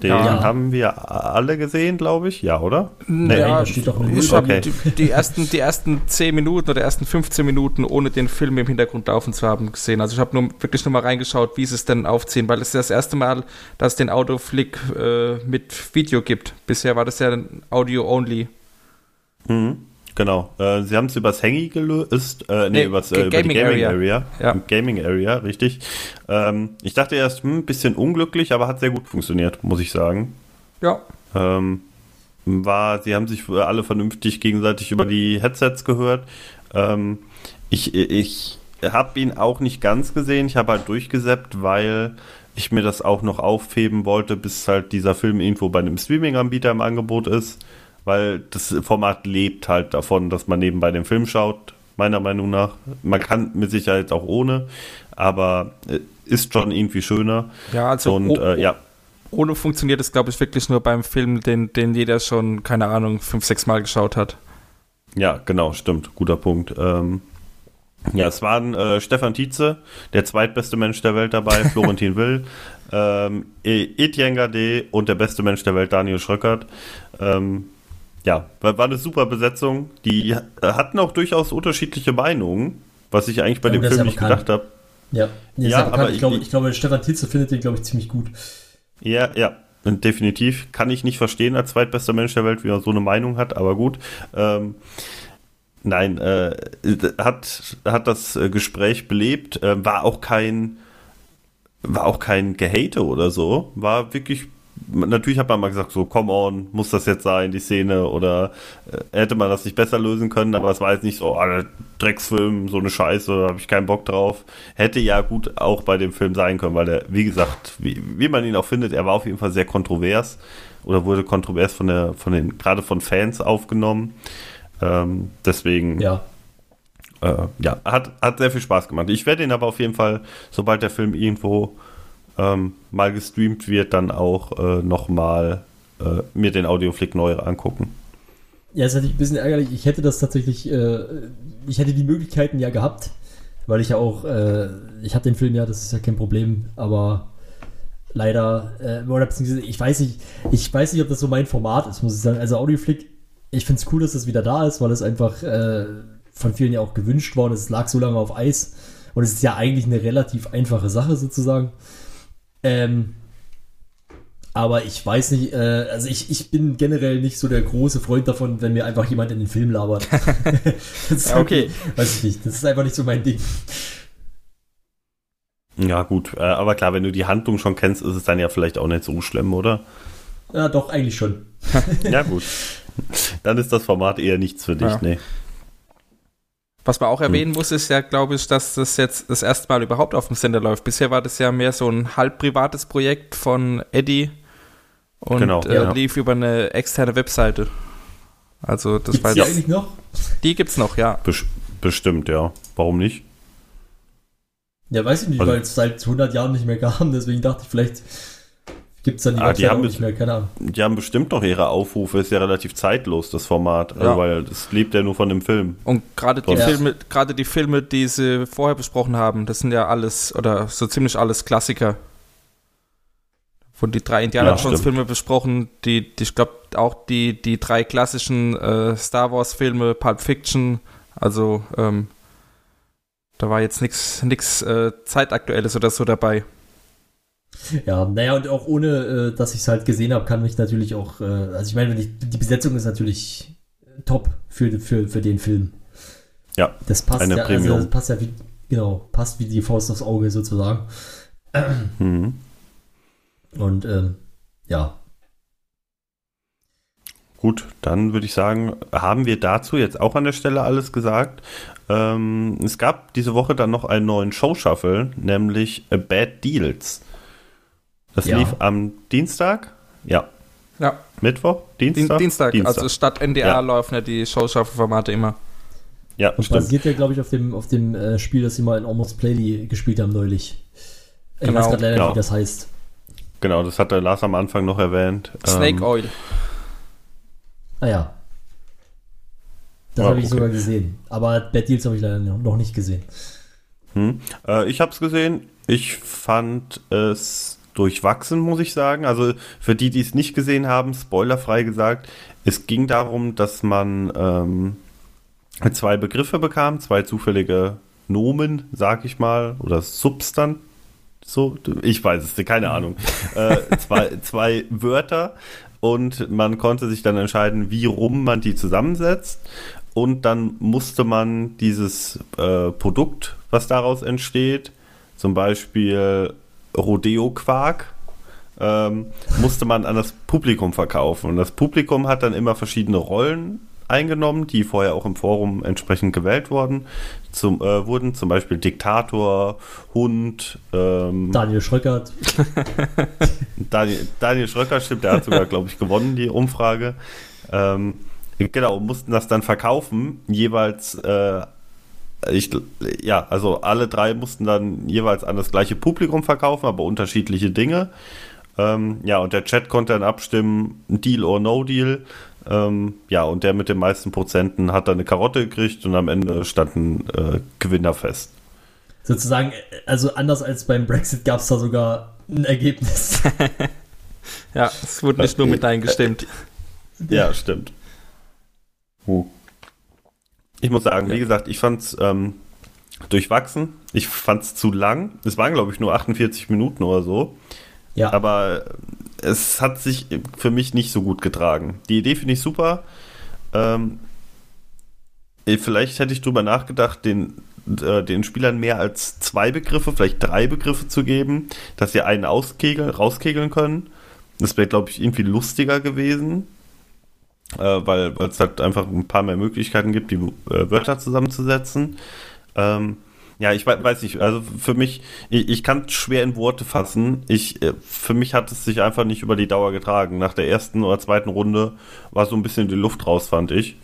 Den Ja. haben wir alle gesehen, glaube ich. Ja, oder? Nee, da steht doch eine ich Okay. die, die, ersten, die ersten 10 Minuten oder ersten 15 Minuten, ohne den Film im Hintergrund laufen zu haben, gesehen. Also ich habe nur wirklich nur mal reingeschaut, wie sie es denn aufziehen, weil es ist das erste Mal, dass es den Autoflick äh, mit Video gibt. Bisher war das ja ein Audio-only. Mhm, genau. Äh, sie haben es übers Handy gelöst, äh, nee, Nee, übers, äh, über die Gaming Gaming Area. Area. Ja. Gaming Area, richtig. Ähm, ich dachte erst, hm, bisschen unglücklich, aber hat sehr gut funktioniert, muss ich sagen. Ja. Ähm, war, sie haben sich alle vernünftig gegenseitig über die Headsets gehört. Ähm, ich ich habe ihn auch nicht ganz gesehen. Ich habe halt durchgesäppt, weil ich mir das auch noch aufheben wollte, bis halt dieser Film irgendwo bei einem Streaming-Anbieter im Angebot ist. Weil das Format lebt halt davon, dass man nebenbei den Film schaut, meiner Meinung nach. Man kann mit Sicherheit auch ohne, aber äh, ist schon irgendwie schöner. Ja, also Und äh, ja, ohne funktioniert es, glaube ich, wirklich nur beim Film, den, den jeder schon, keine Ahnung, fünf, sechs Mal geschaut hat. Ja, genau, stimmt. Guter Punkt. Ähm, ja, es waren äh, Stefan Tietze, der zweitbeste Mensch der Welt dabei, Florentin Will, ähm, E- Etienne Gade und der beste Mensch der Welt, Daniel Schröckert. Ähm, ja, war, war eine super Besetzung. Die äh, hatten auch durchaus unterschiedliche Meinungen, was ich eigentlich bei Ja, dem Film nicht gedacht habe. Ja, nee, Ja, aber ich, glaube, ich- ich glaube, Stefan Tilze findet den, glaube ich, ziemlich gut. Ja, ja, definitiv. Kann ich nicht verstehen als zweitbester Mensch der Welt, wie man so eine Meinung hat, aber gut. Ähm, nein, äh, hat, hat das äh, Gespräch belebt, äh, war auch kein, war auch kein Gehate oder so, war wirklich natürlich hat man mal gesagt, so, come on, muss das jetzt sein, die Szene, oder äh, hätte man das nicht besser lösen können, aber es war jetzt nicht so, oh, Drecksfilm, so eine Scheiße, da habe ich keinen Bock drauf. Hätte ja gut auch bei dem Film sein können, weil der, wie gesagt, wie, wie man ihn auch findet, er war auf jeden Fall sehr kontrovers oder wurde kontrovers von der, von den, gerade von Fans aufgenommen. Ähm, deswegen, Ja. äh, ja, hat, hat sehr viel Spaß gemacht. Ich werde ihn aber auf jeden Fall, sobald der Film irgendwo ähm, mal gestreamt wird, dann auch äh, nochmal äh, mir den Audioflick neu angucken. Ja, ist natürlich ein bisschen ärgerlich. Ich hätte das tatsächlich, äh, ich hätte die Möglichkeiten ja gehabt, weil ich ja auch, äh, ich habe den Film ja, das ist ja kein Problem, aber leider, äh, oder beziehungsweise, ich weiß nicht, ich weiß nicht, ob das so mein Format ist, muss ich sagen. Also Audioflick, ich finde es cool, dass das wieder da ist, weil es einfach äh, von vielen ja auch gewünscht worden ist. Es lag so lange auf Eis und es ist ja eigentlich eine relativ einfache Sache sozusagen. Ähm, aber ich weiß nicht, äh, also ich, ich bin generell nicht so der große Freund davon, wenn mir einfach jemand in den Film labert. das ist Ja, okay. Weiß ich nicht, das ist einfach nicht so mein Ding. Ja, gut, äh, aber klar, wenn du die Handlung schon kennst, ist es dann ja vielleicht auch nicht so schlimm, oder? Ja, doch, eigentlich schon. Ja, gut. Dann ist das Format eher nichts für dich, Ja. nee. Was man auch erwähnen muss, ist ja, glaube ich, dass das jetzt das erste Mal überhaupt auf dem Sender läuft. Bisher war das ja mehr so ein halb privates Projekt von Eddie und Genau, äh, ja. lief über eine externe Webseite. Also das Gibt's war die jetzt, eigentlich noch? die gibt's noch, ja. Bes bestimmt, ja. Warum nicht? Ja, weiß ich nicht, Also- weil es seit 100 Jahren nicht mehr kam, deswegen dachte ich, vielleicht gibt es dann die Ah, die haben nicht mehr, keine Ahnung. Die haben bestimmt noch ihre Aufrufe, ist ja relativ zeitlos, das Format, Ja. also, weil es lebt ja nur von dem Film. Und gerade die Ja. Filme, gerade die Filme, die sie vorher besprochen haben, das sind ja alles oder so ziemlich alles Klassiker. Von die drei Indiana Ja, Jones. Filme besprochen, die, die ich glaube auch die die drei klassischen äh, Star Wars Filme, Pulp Fiction, also ähm, da war jetzt nichts nix äh, zeitaktuelles oder so dabei. Ja, naja, und auch ohne, äh, dass ich es halt gesehen habe, kann mich natürlich auch, äh, also ich meine, die Besetzung ist natürlich top für, für, für den Film. Ja, Das passt eine ja, also Premium. das passt ja wie, genau, passt wie die Faust aufs Auge sozusagen. Mhm. Und ähm, ja, Gut, dann würde ich sagen, haben wir dazu jetzt auch an der Stelle alles gesagt. Ähm, es gab diese Woche dann noch einen neuen Show-Shuffle, nämlich A Bad Deals. Das Ja. lief am Dienstag? Ja. Ja, Mittwoch? Dien Dienstag? Dienstag, also statt NDR Ja. laufen ja die Showshuffle-Formate immer. Ja, und stimmt. basiert ja, glaube ich, auf dem, auf dem äh, Spiel, das sie mal in Almost Playly gespielt haben neulich. Ich Genau, weiß gerade leider genau. nicht, wie das heißt. Genau, das hat der Lars am Anfang noch erwähnt. Snake Ähm, Oil. Ah ja. Das Ah, habe ich okay. sogar gesehen. Aber Bad Deals habe ich leider noch nicht gesehen. Hm. Äh, ich habe es gesehen. Ich fand es durchwachsen, muss ich sagen. Also für die, die es nicht gesehen haben, spoilerfrei gesagt, es ging darum, dass man ähm, zwei Begriffe bekam, zwei zufällige Nomen, sag ich mal, oder Substan. So, ich weiß es, keine Ahnung. äh, zwei, zwei Wörter und man konnte sich dann entscheiden, wie rum man die zusammensetzt. Und dann musste man dieses äh, Produkt, was daraus entsteht, zum Beispiel Rodeo-Quark, ähm, musste man an das Publikum verkaufen. Und das Publikum hat dann immer verschiedene Rollen eingenommen, die vorher auch im Forum entsprechend gewählt wurden. Zum, äh, wurden zum Beispiel Diktator, Hund, ähm, Daniel Schröckert. Daniel, Daniel Schröcker, stimmt, der hat sogar, glaube ich, gewonnen, die Umfrage. Ähm, genau, mussten das dann verkaufen, jeweils, äh, ich, ja, also alle drei mussten dann jeweils an das gleiche Publikum verkaufen, aber unterschiedliche Dinge. Ähm, ja, und der Chat konnte dann abstimmen, Deal or No Deal. Ähm, ja, und der mit den meisten Prozenten hat dann eine Karotte gekriegt und am Ende stand ein äh, Gewinner fest. Sozusagen, also anders als beim Brexit gab es da sogar ein Ergebnis. Ja, es wurde nicht nur mit eingestimmt. Ja, stimmt. Ich muss sagen, wie gesagt, ich fand's ähm, durchwachsen. Ich fand's zu lang. Es waren, glaube ich, nur 48 Minuten oder so. Ja, Aber es hat sich für mich nicht so gut getragen. Die Idee finde ich super. Ähm, eh, vielleicht hätte ich drüber nachgedacht, den, äh, den Spielern mehr als zwei Begriffe, vielleicht drei Begriffe zu geben, dass sie einen auskegeln, rauskegeln können. Das wäre, glaube ich, irgendwie lustiger gewesen, äh, weil es halt einfach ein paar mehr Möglichkeiten gibt, die äh, Wörter zusammenzusetzen. Ähm, ja, ich weiß nicht, also für mich, ich, ich kann es schwer in Worte fassen. Ich, äh, für mich hat es sich einfach nicht über die Dauer getragen. Nach der ersten oder zweiten Runde war so ein bisschen die Luft raus, fand ich.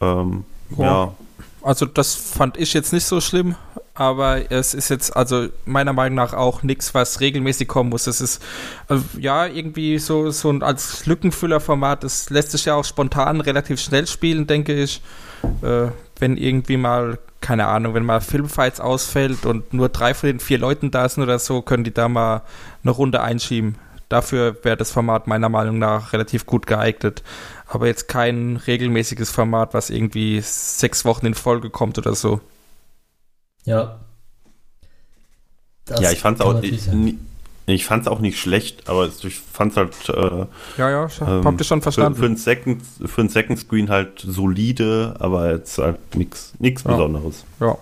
Ähm, Ja. ja. Also das fand ich jetzt nicht so schlimm, aber es ist jetzt also meiner Meinung nach auch nichts, was regelmäßig kommen muss. Es ist äh, ja irgendwie so, so ein als Lückenfüllerformat, das lässt sich ja auch spontan relativ schnell spielen, denke ich. Äh, wenn irgendwie mal, keine Ahnung, wenn mal Filmfights ausfällt und nur drei von den vier Leuten da sind oder so, können die da mal eine Runde einschieben. Dafür wäre das Format meiner Meinung nach relativ gut geeignet. Aber jetzt kein regelmäßiges Format, was irgendwie sechs Wochen in Folge kommt oder so. Ja. Das ja, ich fand es kann auch, ich, fand's auch nicht schlecht, aber ich fand es halt äh, Ja, ja, ähm, habt ihr schon für, verstanden. für, einen Second, für einen Second Screen halt solide, aber jetzt halt nichts nichts Ja. Besonderes. ja.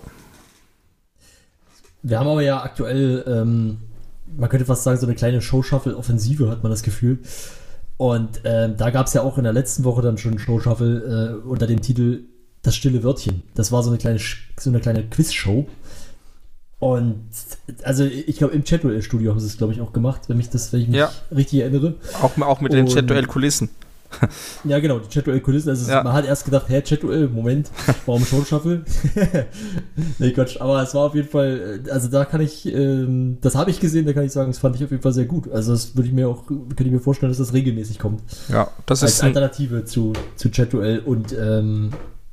Wir haben aber ja aktuell, ähm, man könnte fast sagen, so eine kleine Show-Shuffle-Offensive, hat man das Gefühl. Und ähm, da gab es ja auch in der letzten Woche dann schon Show-Shuffle äh, unter dem Titel Das stille Wörtchen. Das war so eine kleine, so eine kleine Quiz-Show. Und also ich glaube, im Chatwell-Studio haben sie es, glaube ich, auch gemacht, wenn mich das, wenn ich mich Ja. richtig erinnere. Auch, auch mit den Und- Chat-Duell-Kulissen. Ja, genau, die Chat-Duell-Kulissen. Also Ja. man hat erst gedacht, hä, Chat-Duell, Moment, warum schon Shuffle? nee, Quatsch, aber es war auf jeden Fall, also da kann ich, ähm, das habe ich gesehen, da kann ich sagen, das fand ich auf jeden Fall sehr gut. Also das würde ich mir auch, könnte ich mir vorstellen, dass das regelmäßig kommt. Ja, das Als ist ein, Alternative zu, zu Chat-Duell und ähm,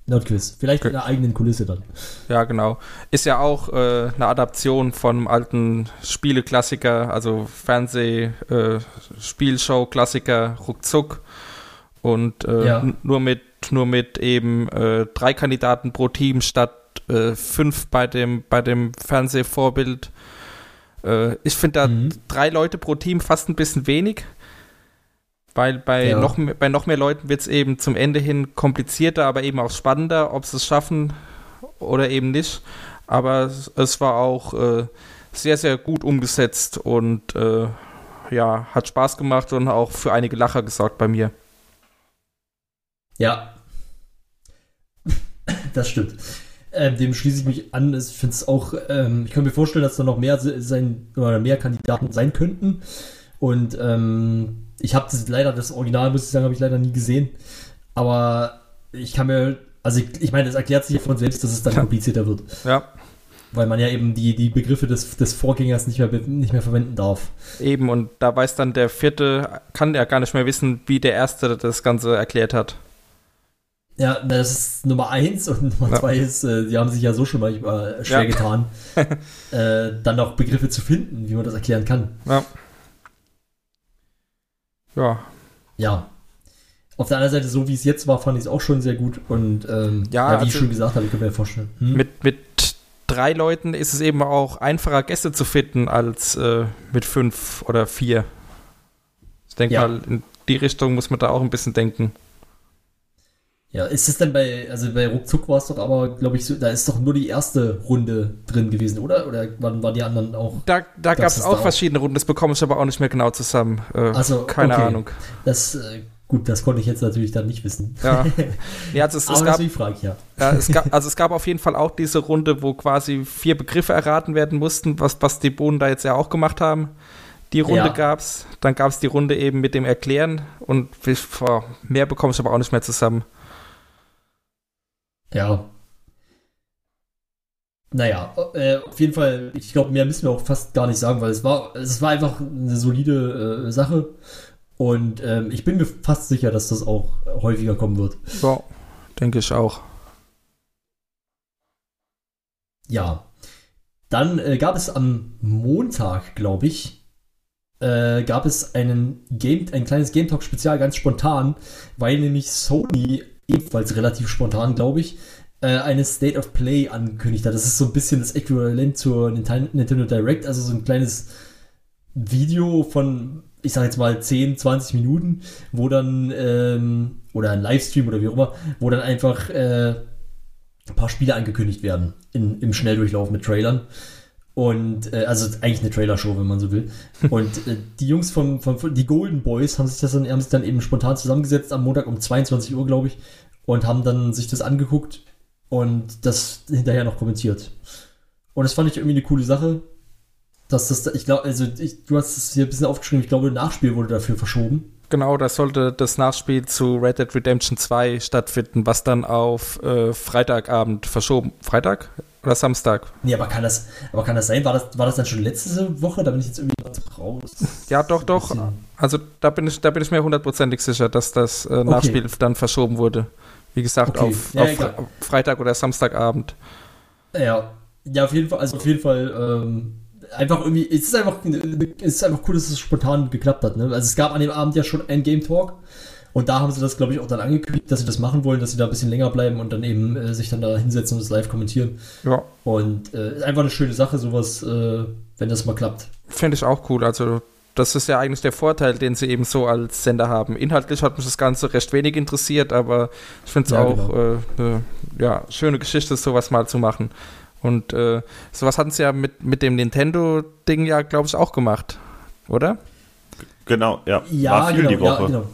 Nerdquiz. Vielleicht in der eigenen Kulisse dann. ja genau. Ist ja auch äh, eine Adaption von einem alten Spieleklassiker, also Fernseh, äh, Ruckzuck. Und äh, Ja. nur mit nur mit eben äh, drei Kandidaten pro Team statt äh, fünf bei dem bei dem Fernsehvorbild. Äh, ich finde da Mhm. drei Leute pro Team fast ein bisschen wenig. Weil bei, Ja. noch, mehr- bei noch mehr Leuten wird es eben zum Ende hin komplizierter, aber eben auch spannender, ob sie es schaffen oder eben nicht. Aber es, es war auch äh, sehr, sehr gut umgesetzt und äh, ja, hat Spaß gemacht und auch für einige Lacher gesorgt bei mir. Ja. Das stimmt. Ähm, dem schließe ich mich an. Ich finde es auch, ähm, ich kann mir vorstellen, dass da noch mehr se- sein oder mehr Kandidaten sein könnten. Und ähm, ich habe das leider, das Original, muss ich sagen, habe ich leider nie gesehen. Aber ich kann mir, also ich, ich meine, es erklärt sich ja von selbst, dass es dann Ja. komplizierter wird. Ja, Weil man ja eben die, die Begriffe des, des Vorgängers nicht mehr, nicht mehr verwenden darf. eben. Und da weiß dann der vierte, kann ja gar nicht mehr wissen, wie der erste das Ganze erklärt hat. Ja, das ist Nummer eins und Nummer Ja. zwei ist, äh, die haben sich ja so schon manchmal schwer Ja. getan, äh, dann noch Begriffe zu finden, wie man das erklären kann. Ja. Ja, Ja. Auf der anderen Seite, so wie es jetzt war, fand ich es auch schon sehr gut und ähm, Ja, ja, wie ich also- schon gesagt habe, ich kann mir vorstellen. Hm? mit, mit drei Leuten ist es eben auch einfacher, Gäste zu finden, als äh, mit fünf oder vier. Ich denke Ja. mal, in die Richtung muss man da auch ein bisschen denken. Ja, ist es denn bei, also bei Ruckzuck war es doch aber, glaube ich, so, da ist doch nur die erste Runde drin gewesen, oder? Oder waren, waren die anderen auch? Da, da gab es auch verschiedene Runden, das bekomme ich aber auch nicht mehr genau zusammen. Äh, Ach so, keine okay. Ahnung. Das, äh, gut, das konnte ich jetzt natürlich dann nicht wissen. Ja. Ja, also es, es, gab, frage ja. ja, es, gab, also es gab auf jeden Fall auch diese Runde, wo quasi vier Begriffe erraten werden mussten, was, was die Bohnen da jetzt ja auch gemacht haben. Die Runde Ja. gab's, dann gab es die Runde eben mit dem Erklären und mehr bekomme ich aber auch nicht mehr zusammen. Ja. Naja, äh, auf jeden Fall, ich glaube, mehr müssen wir auch fast gar nicht sagen, weil es war, es war einfach eine solide äh, Sache. Und ähm, ich bin mir fast sicher, dass das auch häufiger kommen wird. Ja, denke ich auch. Ja. Dann äh, gab es am Montag, glaube ich, äh, gab es einen Game, ein kleines Game Talk Spezial ganz spontan, weil nämlich Sony ebenfalls relativ spontan, glaube ich, äh, eine State of Play angekündigt hat. Das ist so ein bisschen das Äquivalent zur Ninten- Nintendo Direct, also so ein kleines Video von, ich sage jetzt mal 10, 20 Minuten, wo dann, ähm, oder ein Livestream oder wie auch immer, wo dann einfach äh, ein paar Spiele angekündigt werden in, im Schnelldurchlauf mit Trailern. Und äh, also eigentlich eine Trailer-Show, wenn man so will. Und äh, die Jungs von, von, von die Golden Boys haben sich das dann, haben sich dann eben spontan zusammengesetzt am Montag um 22 Uhr, glaube ich, und haben dann sich das angeguckt und das hinterher noch kommentiert. Und das fand ich irgendwie eine coole Sache. Dass das, ich glaube, also ich, du hast es hier ein bisschen aufgeschrieben, ich glaube, ein Nachspiel wurde dafür verschoben. Genau, da sollte das Nachspiel zu Red Dead Redemption 2 stattfinden, was dann auf äh, Freitagabend verschoben. Freitag oder Samstag? Nee, aber kann das, aber kann das sein? War das, war das dann schon letzte Woche? Da bin ich jetzt irgendwie raus. Ja, doch, doch. Also da bin ich, da bin ich mir hundertprozentig sicher, dass das äh, Nachspiel dann verschoben wurde. Wie gesagt, Okay. auf, Ja, auf. Fre- Freitag oder Samstagabend. Ja, ja, auf jeden Fall, also auf jeden Fall, ähm, einfach irgendwie, es ist einfach, es ist einfach cool, dass es spontan geklappt hat, ne? Also es gab an dem Abend ja schon ein Game Talk und da haben sie das, glaube ich, auch dann angekündigt, dass sie das machen wollen, dass sie da ein bisschen länger bleiben und dann eben äh, sich dann da hinsetzen und das live kommentieren. Ja, Und äh, ist einfach eine schöne Sache, sowas, äh, wenn das mal klappt. finde ich auch cool. Also das ist ja eigentlich der Vorteil, den sie eben so als Sender haben. Inhaltlich hat mich das Ganze recht wenig interessiert, aber ich finde es Ja, auch genau. äh, eine ja, schöne Geschichte, sowas mal zu machen. Und äh, sowas hatten sie ja mit, mit dem Nintendo-Ding ja, glaube ich, auch gemacht, oder? Genau, ja. Ja, War viel genau, die Woche. ja, genau.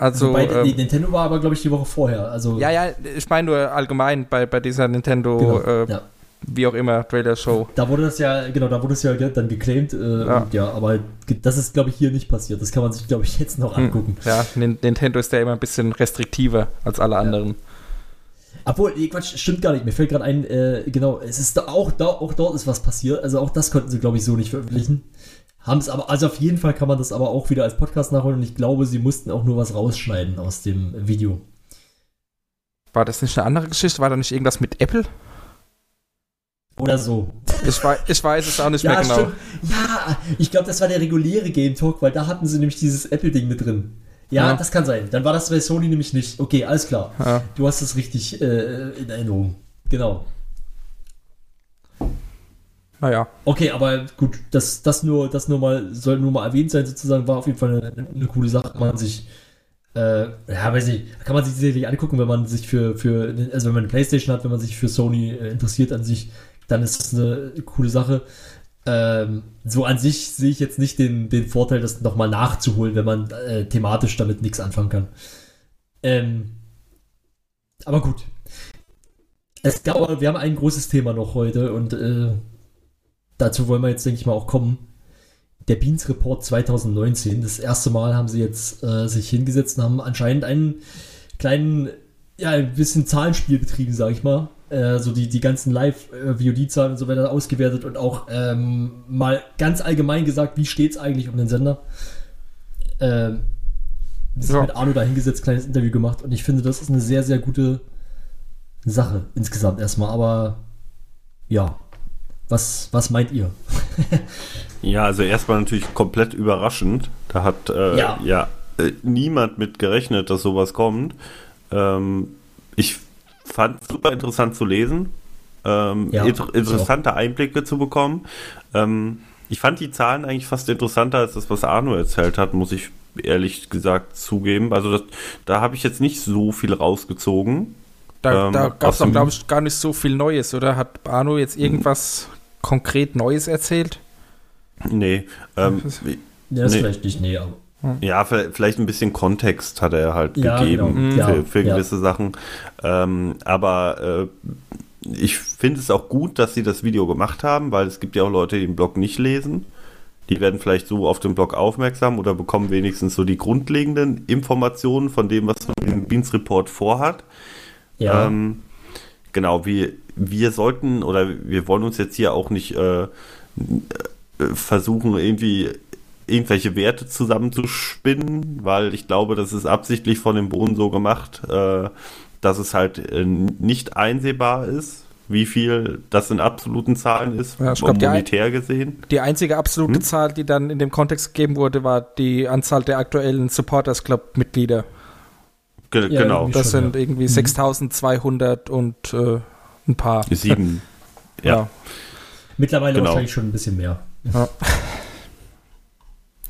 Also, Wobei, ähm, nee, Nintendo war aber, glaube ich, die Woche vorher. Also, ja, ja, ich meine nur allgemein bei, bei dieser Nintendo, genau, äh, ja. wie auch immer, Trailer-Show. Da wurde das ja, genau, da wurde es ja dann geclaimed. Äh, Ja. Ja, aber das ist, glaube ich, hier nicht passiert. Das kann man sich, glaube ich, jetzt noch Hm. angucken. Ja, Nin- Nintendo ist ja immer ein bisschen restriktiver als alle anderen. Obwohl, nee, Quatsch, stimmt gar nicht. Mir fällt gerade ein, äh, genau, es ist da auch, da, auch dort ist was passiert. Also auch das konnten sie, glaube ich, so nicht veröffentlichen. Haben es aber, also auf jeden Fall kann man das aber auch wieder als Podcast nachholen und ich glaube, sie mussten auch nur was rausschneiden aus dem Video. War das nicht eine andere Geschichte? War da nicht irgendwas mit Apple? Oder so. Ich, wei ich weiß es auch nicht Ja, mehr genau. stimmt. Ja, ich glaube, das war der reguläre Game Talk, weil da hatten sie nämlich dieses Apple-Ding mit drin. Ja, Ja. das kann sein. Dann war das bei Sony nämlich nicht. Okay, alles klar. Ja. Du hast es richtig äh, in Erinnerung. Genau. Naja, Okay, aber gut, das, das nur, das nur mal, soll nur mal erwähnt sein, sozusagen, war auf jeden Fall eine, eine coole Sache, kann man sich, äh, ja, weiß nicht, kann man sich sicherlich angucken, wenn man sich für, für, also wenn man eine Playstation hat, wenn man sich für Sony äh, interessiert an sich, dann ist das eine coole Sache. Ähm, so an sich sehe ich jetzt nicht den, den Vorteil, das nochmal nachzuholen, wenn man äh, thematisch damit nichts anfangen kann. Ähm, aber gut. Es gab, wir haben ein großes Thema noch heute und äh, dazu wollen wir jetzt, denke ich mal, auch kommen. Der Beans Report 2019. Das erste Mal haben sie jetzt äh, sich hingesetzt und haben anscheinend einen kleinen, ja, ein bisschen Zahlenspiel betrieben, sage ich mal. Äh, so die, die ganzen Live-VOD-Zahlen und so weiter ausgewertet und auch ähm, mal ganz allgemein gesagt, wie steht es eigentlich um den Sender. Ähm, sich Ja. mit Arno da hingesetzt, kleines Interview gemacht und ich finde, das ist eine sehr, sehr gute Sache insgesamt erstmal. Aber ja, was, was meint ihr? Ja, also erstmal natürlich komplett überraschend. Da hat äh, Ja. ja, äh, niemand mit gerechnet, dass sowas kommt. Ähm, ich fand es super interessant zu lesen, ähm, Ja, inter interessante Einblicke zu bekommen. Ähm, ich fand die Zahlen eigentlich fast interessanter als das, was Arno erzählt hat, muss ich ehrlich gesagt zugeben. Also das, da habe ich jetzt nicht so viel rausgezogen. da, Ähm, da gab es doch, dem- glaube ich, gar nicht so viel Neues, oder? Hat Arno jetzt irgendwas konkret Neues erzählt? Nee, ähm, Ja, das Nee. vielleicht nicht, nee, aber. Ja, vi- vielleicht ein bisschen Kontext hat er halt Ja, gegeben genau. für, Ja, für ja. gewisse Sachen. Ähm, aber äh, ich finde es auch gut, dass sie das Video gemacht haben, weil es gibt ja auch Leute, die den Blog nicht lesen. Die werden vielleicht so auf den Blog aufmerksam oder bekommen wenigstens so die grundlegenden Informationen von dem, was den Beans Report vorhat. Ja, Ähm, genau, wir, wir sollten oder wir wollen uns jetzt hier auch nicht äh, äh, versuchen, irgendwie irgendwelche Werte zusammenzuspinnen, weil ich glaube, das ist absichtlich von dem Boden so gemacht, äh, dass es halt äh, nicht einsehbar ist, wie viel das in absoluten Zahlen ist, Ja, glaub, die monetär gesehen. Die einzige absolute Hm? Zahl, die dann in dem Kontext gegeben wurde, war die Anzahl der aktuellen Supporters Club-Mitglieder. Ge Ja, genau. Das schon, sind ja. irgendwie Mhm. 6200 und äh, ein paar. sieben. Ja. mittlerweile genau. wahrscheinlich schon ein bisschen mehr.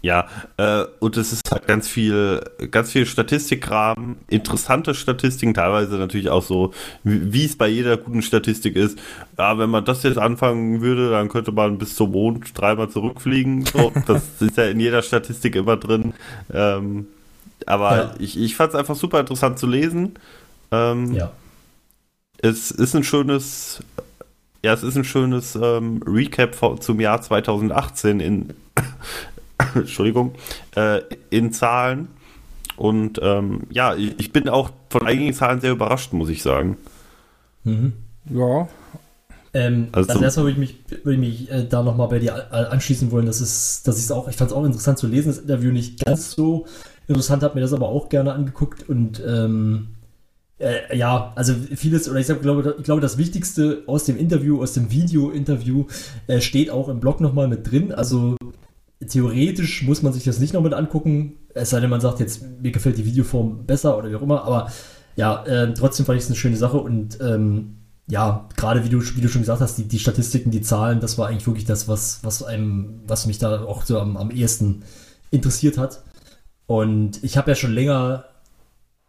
Ja, äh, und es ist halt ganz viel, ganz viel Statistikkram, interessante Statistiken, teilweise natürlich auch so, wie wie es bei jeder guten Statistik ist. Ja, wenn man das jetzt anfangen würde, dann könnte man bis zum Mond dreimal zurückfliegen. So, das ist ja in jeder Statistik immer drin. Ähm, aber Ja. ich, ich fand es einfach super interessant zu lesen. Ähm, Ja. Es ist ein schönes, ja, es ist ein schönes ähm, Recap zum Jahr 2018 in, Entschuldigung, äh, in Zahlen. Und ähm, ja, ich, ich bin auch von einigen Zahlen sehr überrascht, muss ich sagen. Mhm. Ja, Ähm, Also also erstmal würde ich mich, würde ich mich äh, da nochmal bei dir anschließen wollen, dass es, dass ich es auch, ich fand es auch interessant zu lesen, das Interview nicht ganz so interessant, habe mir das aber auch gerne angeguckt und ähm, äh, ja, also vieles, oder ich glaube, ich glaube, das Wichtigste aus dem Interview, aus dem Video-Interview, äh, steht auch im Blog nochmal mit drin. Also theoretisch muss man sich das nicht noch mit angucken, es sei denn, man sagt jetzt, mir gefällt die Videoform besser oder wie auch immer, aber ja, äh, trotzdem fand ich es eine schöne Sache und ähm, ja, gerade wie du, wie du schon gesagt hast, die, die Statistiken, die Zahlen, das war eigentlich wirklich das, was, was einem, was mich da auch so am, am ehesten interessiert hat. Und ich habe ja schon länger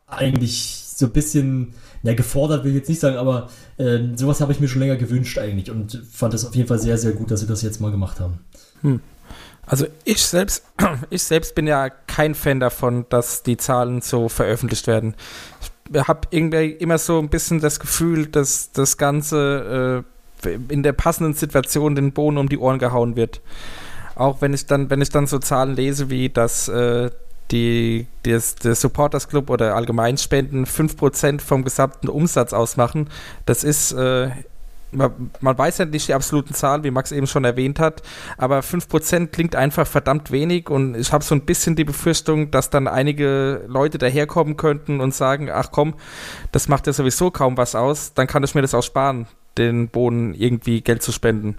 eigentlich so ein bisschen, ja, gefordert will ich jetzt nicht sagen, aber äh, sowas habe ich mir schon länger gewünscht eigentlich und fand es auf jeden Fall sehr, sehr gut, dass sie das jetzt mal gemacht haben. Also ich selbst, ich selbst bin ja kein Fan davon, dass die Zahlen so veröffentlicht werden. Ich habe irgendwie immer so ein bisschen das Gefühl, dass das Ganze äh, in der passenden Situation den Boden um die Ohren gehauen wird. Auch wenn ich dann, wenn ich dann so Zahlen lese, wie dass äh, die, das, der Supporters Club oder Allgemeinspenden 5% vom gesamten Umsatz ausmachen, das ist äh, man, man weiß ja nicht die absoluten Zahlen, wie Max eben schon erwähnt hat, aber 5% klingt einfach verdammt wenig und ich habe so ein bisschen die Befürchtung, dass dann einige Leute daherkommen könnten und sagen, ach komm, das macht ja sowieso kaum was aus, dann kann ich mir das auch sparen, den Bohnen irgendwie Geld zu spenden.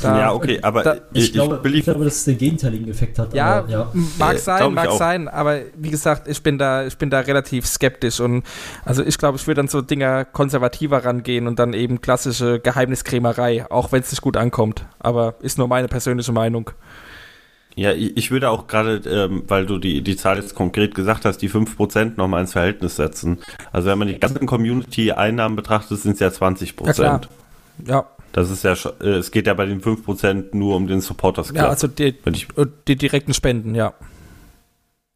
Da- ja, okay, aber da- Ich, glaube, will ich glaube, dass es den gegenteiligen Effekt hat. Ja, aber, ja. mag sein, ich mag auch. sein, aber wie gesagt, ich bin da, ich bin da relativ skeptisch und also ich glaube, ich würde dann so Dinger konservativer rangehen und dann eben klassische Geheimniskrämerei, auch wenn es nicht gut ankommt. Aber ist nur meine persönliche Meinung. Ja, ich ich würde auch gerade, ähm, weil du die, die Zahl jetzt konkret gesagt hast, die 5% nochmal ins Verhältnis setzen. Also wenn man die ganzen Community-Einnahmen betrachtet, sind es ja 20%. Ja, klar. Ja, Das ist ja, schon- äh, es geht ja bei den 5% nur um den Supporters Club. ja, also die, wenn ich, die direkten Spenden, ja.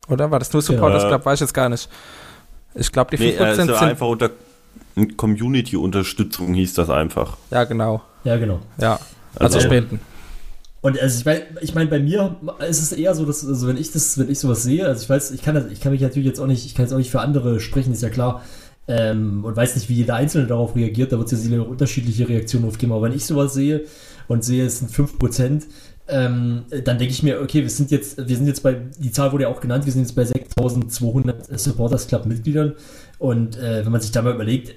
Oder war das nur Supporters Ja. Club? Weiß ich jetzt gar nicht. Ich glaube, die nee, 5% äh, es sind. einfach unter Community-Unterstützung hieß das einfach. Ja, genau. ja, genau. Ja. Also, Also- Spenden. Und also ich meine, ich mein, bei mir ist es eher so, dass, also wenn ich das, wenn ich sowas sehe, also ich weiß, ich kann das, ich kann mich natürlich jetzt auch nicht, ich kann jetzt auch nicht für andere sprechen, ist ja klar. Ähm, und weiß nicht, wie jeder Einzelne darauf reagiert, da wird es ja sicher unterschiedliche Reaktionen aufgeben. Aber wenn ich sowas sehe und sehe, es sind 5%, ähm, dann denke ich mir, okay, wir sind jetzt, wir sind jetzt bei, die Zahl wurde ja auch genannt, wir sind jetzt bei 6200 Supporters Club Mitgliedern. Und äh, wenn man sich da mal überlegt,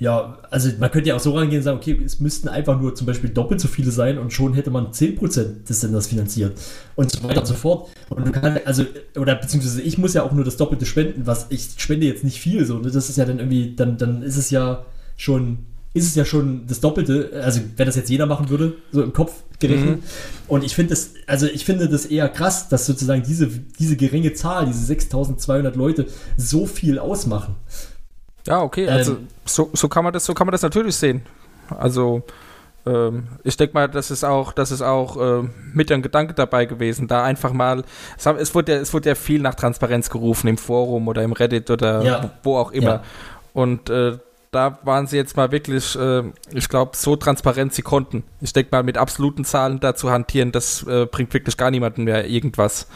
ja, also man könnte ja auch so rangehen und sagen, okay, es müssten einfach nur zum Beispiel doppelt so viele sein und schon hätte man 10% des Senders finanziert und so weiter und so fort. Und du kannst, also, oder beziehungsweise ich muss ja auch nur das Doppelte spenden, was ich spende jetzt nicht viel, so, ne? das ist ja dann irgendwie, dann, dann ist es ja schon, ist es ja schon das Doppelte, also wenn das jetzt jeder machen würde, so im Kopf gerechnet. Mhm. Und ich finde das, also ich finde das eher krass, dass sozusagen diese, diese geringe Zahl, diese 6200 Leute so viel ausmachen. Ja, okay, also Ähm, so, so kann man das, so kann man das natürlich sehen. Also ähm, ich denke mal, das ist auch, das ist auch ähm, mit ein Gedanke dabei gewesen, da einfach mal, es, haben, es, wurde ja, es wurde ja viel nach Transparenz gerufen im Forum oder im Reddit oder Ja. wo, wo auch immer. Ja. Und äh, da waren sie jetzt mal wirklich, äh, ich glaube, so transparent sie konnten. Ich denke mal, mit absoluten Zahlen da zu hantieren, das äh, bringt wirklich gar niemandem mehr irgendwas.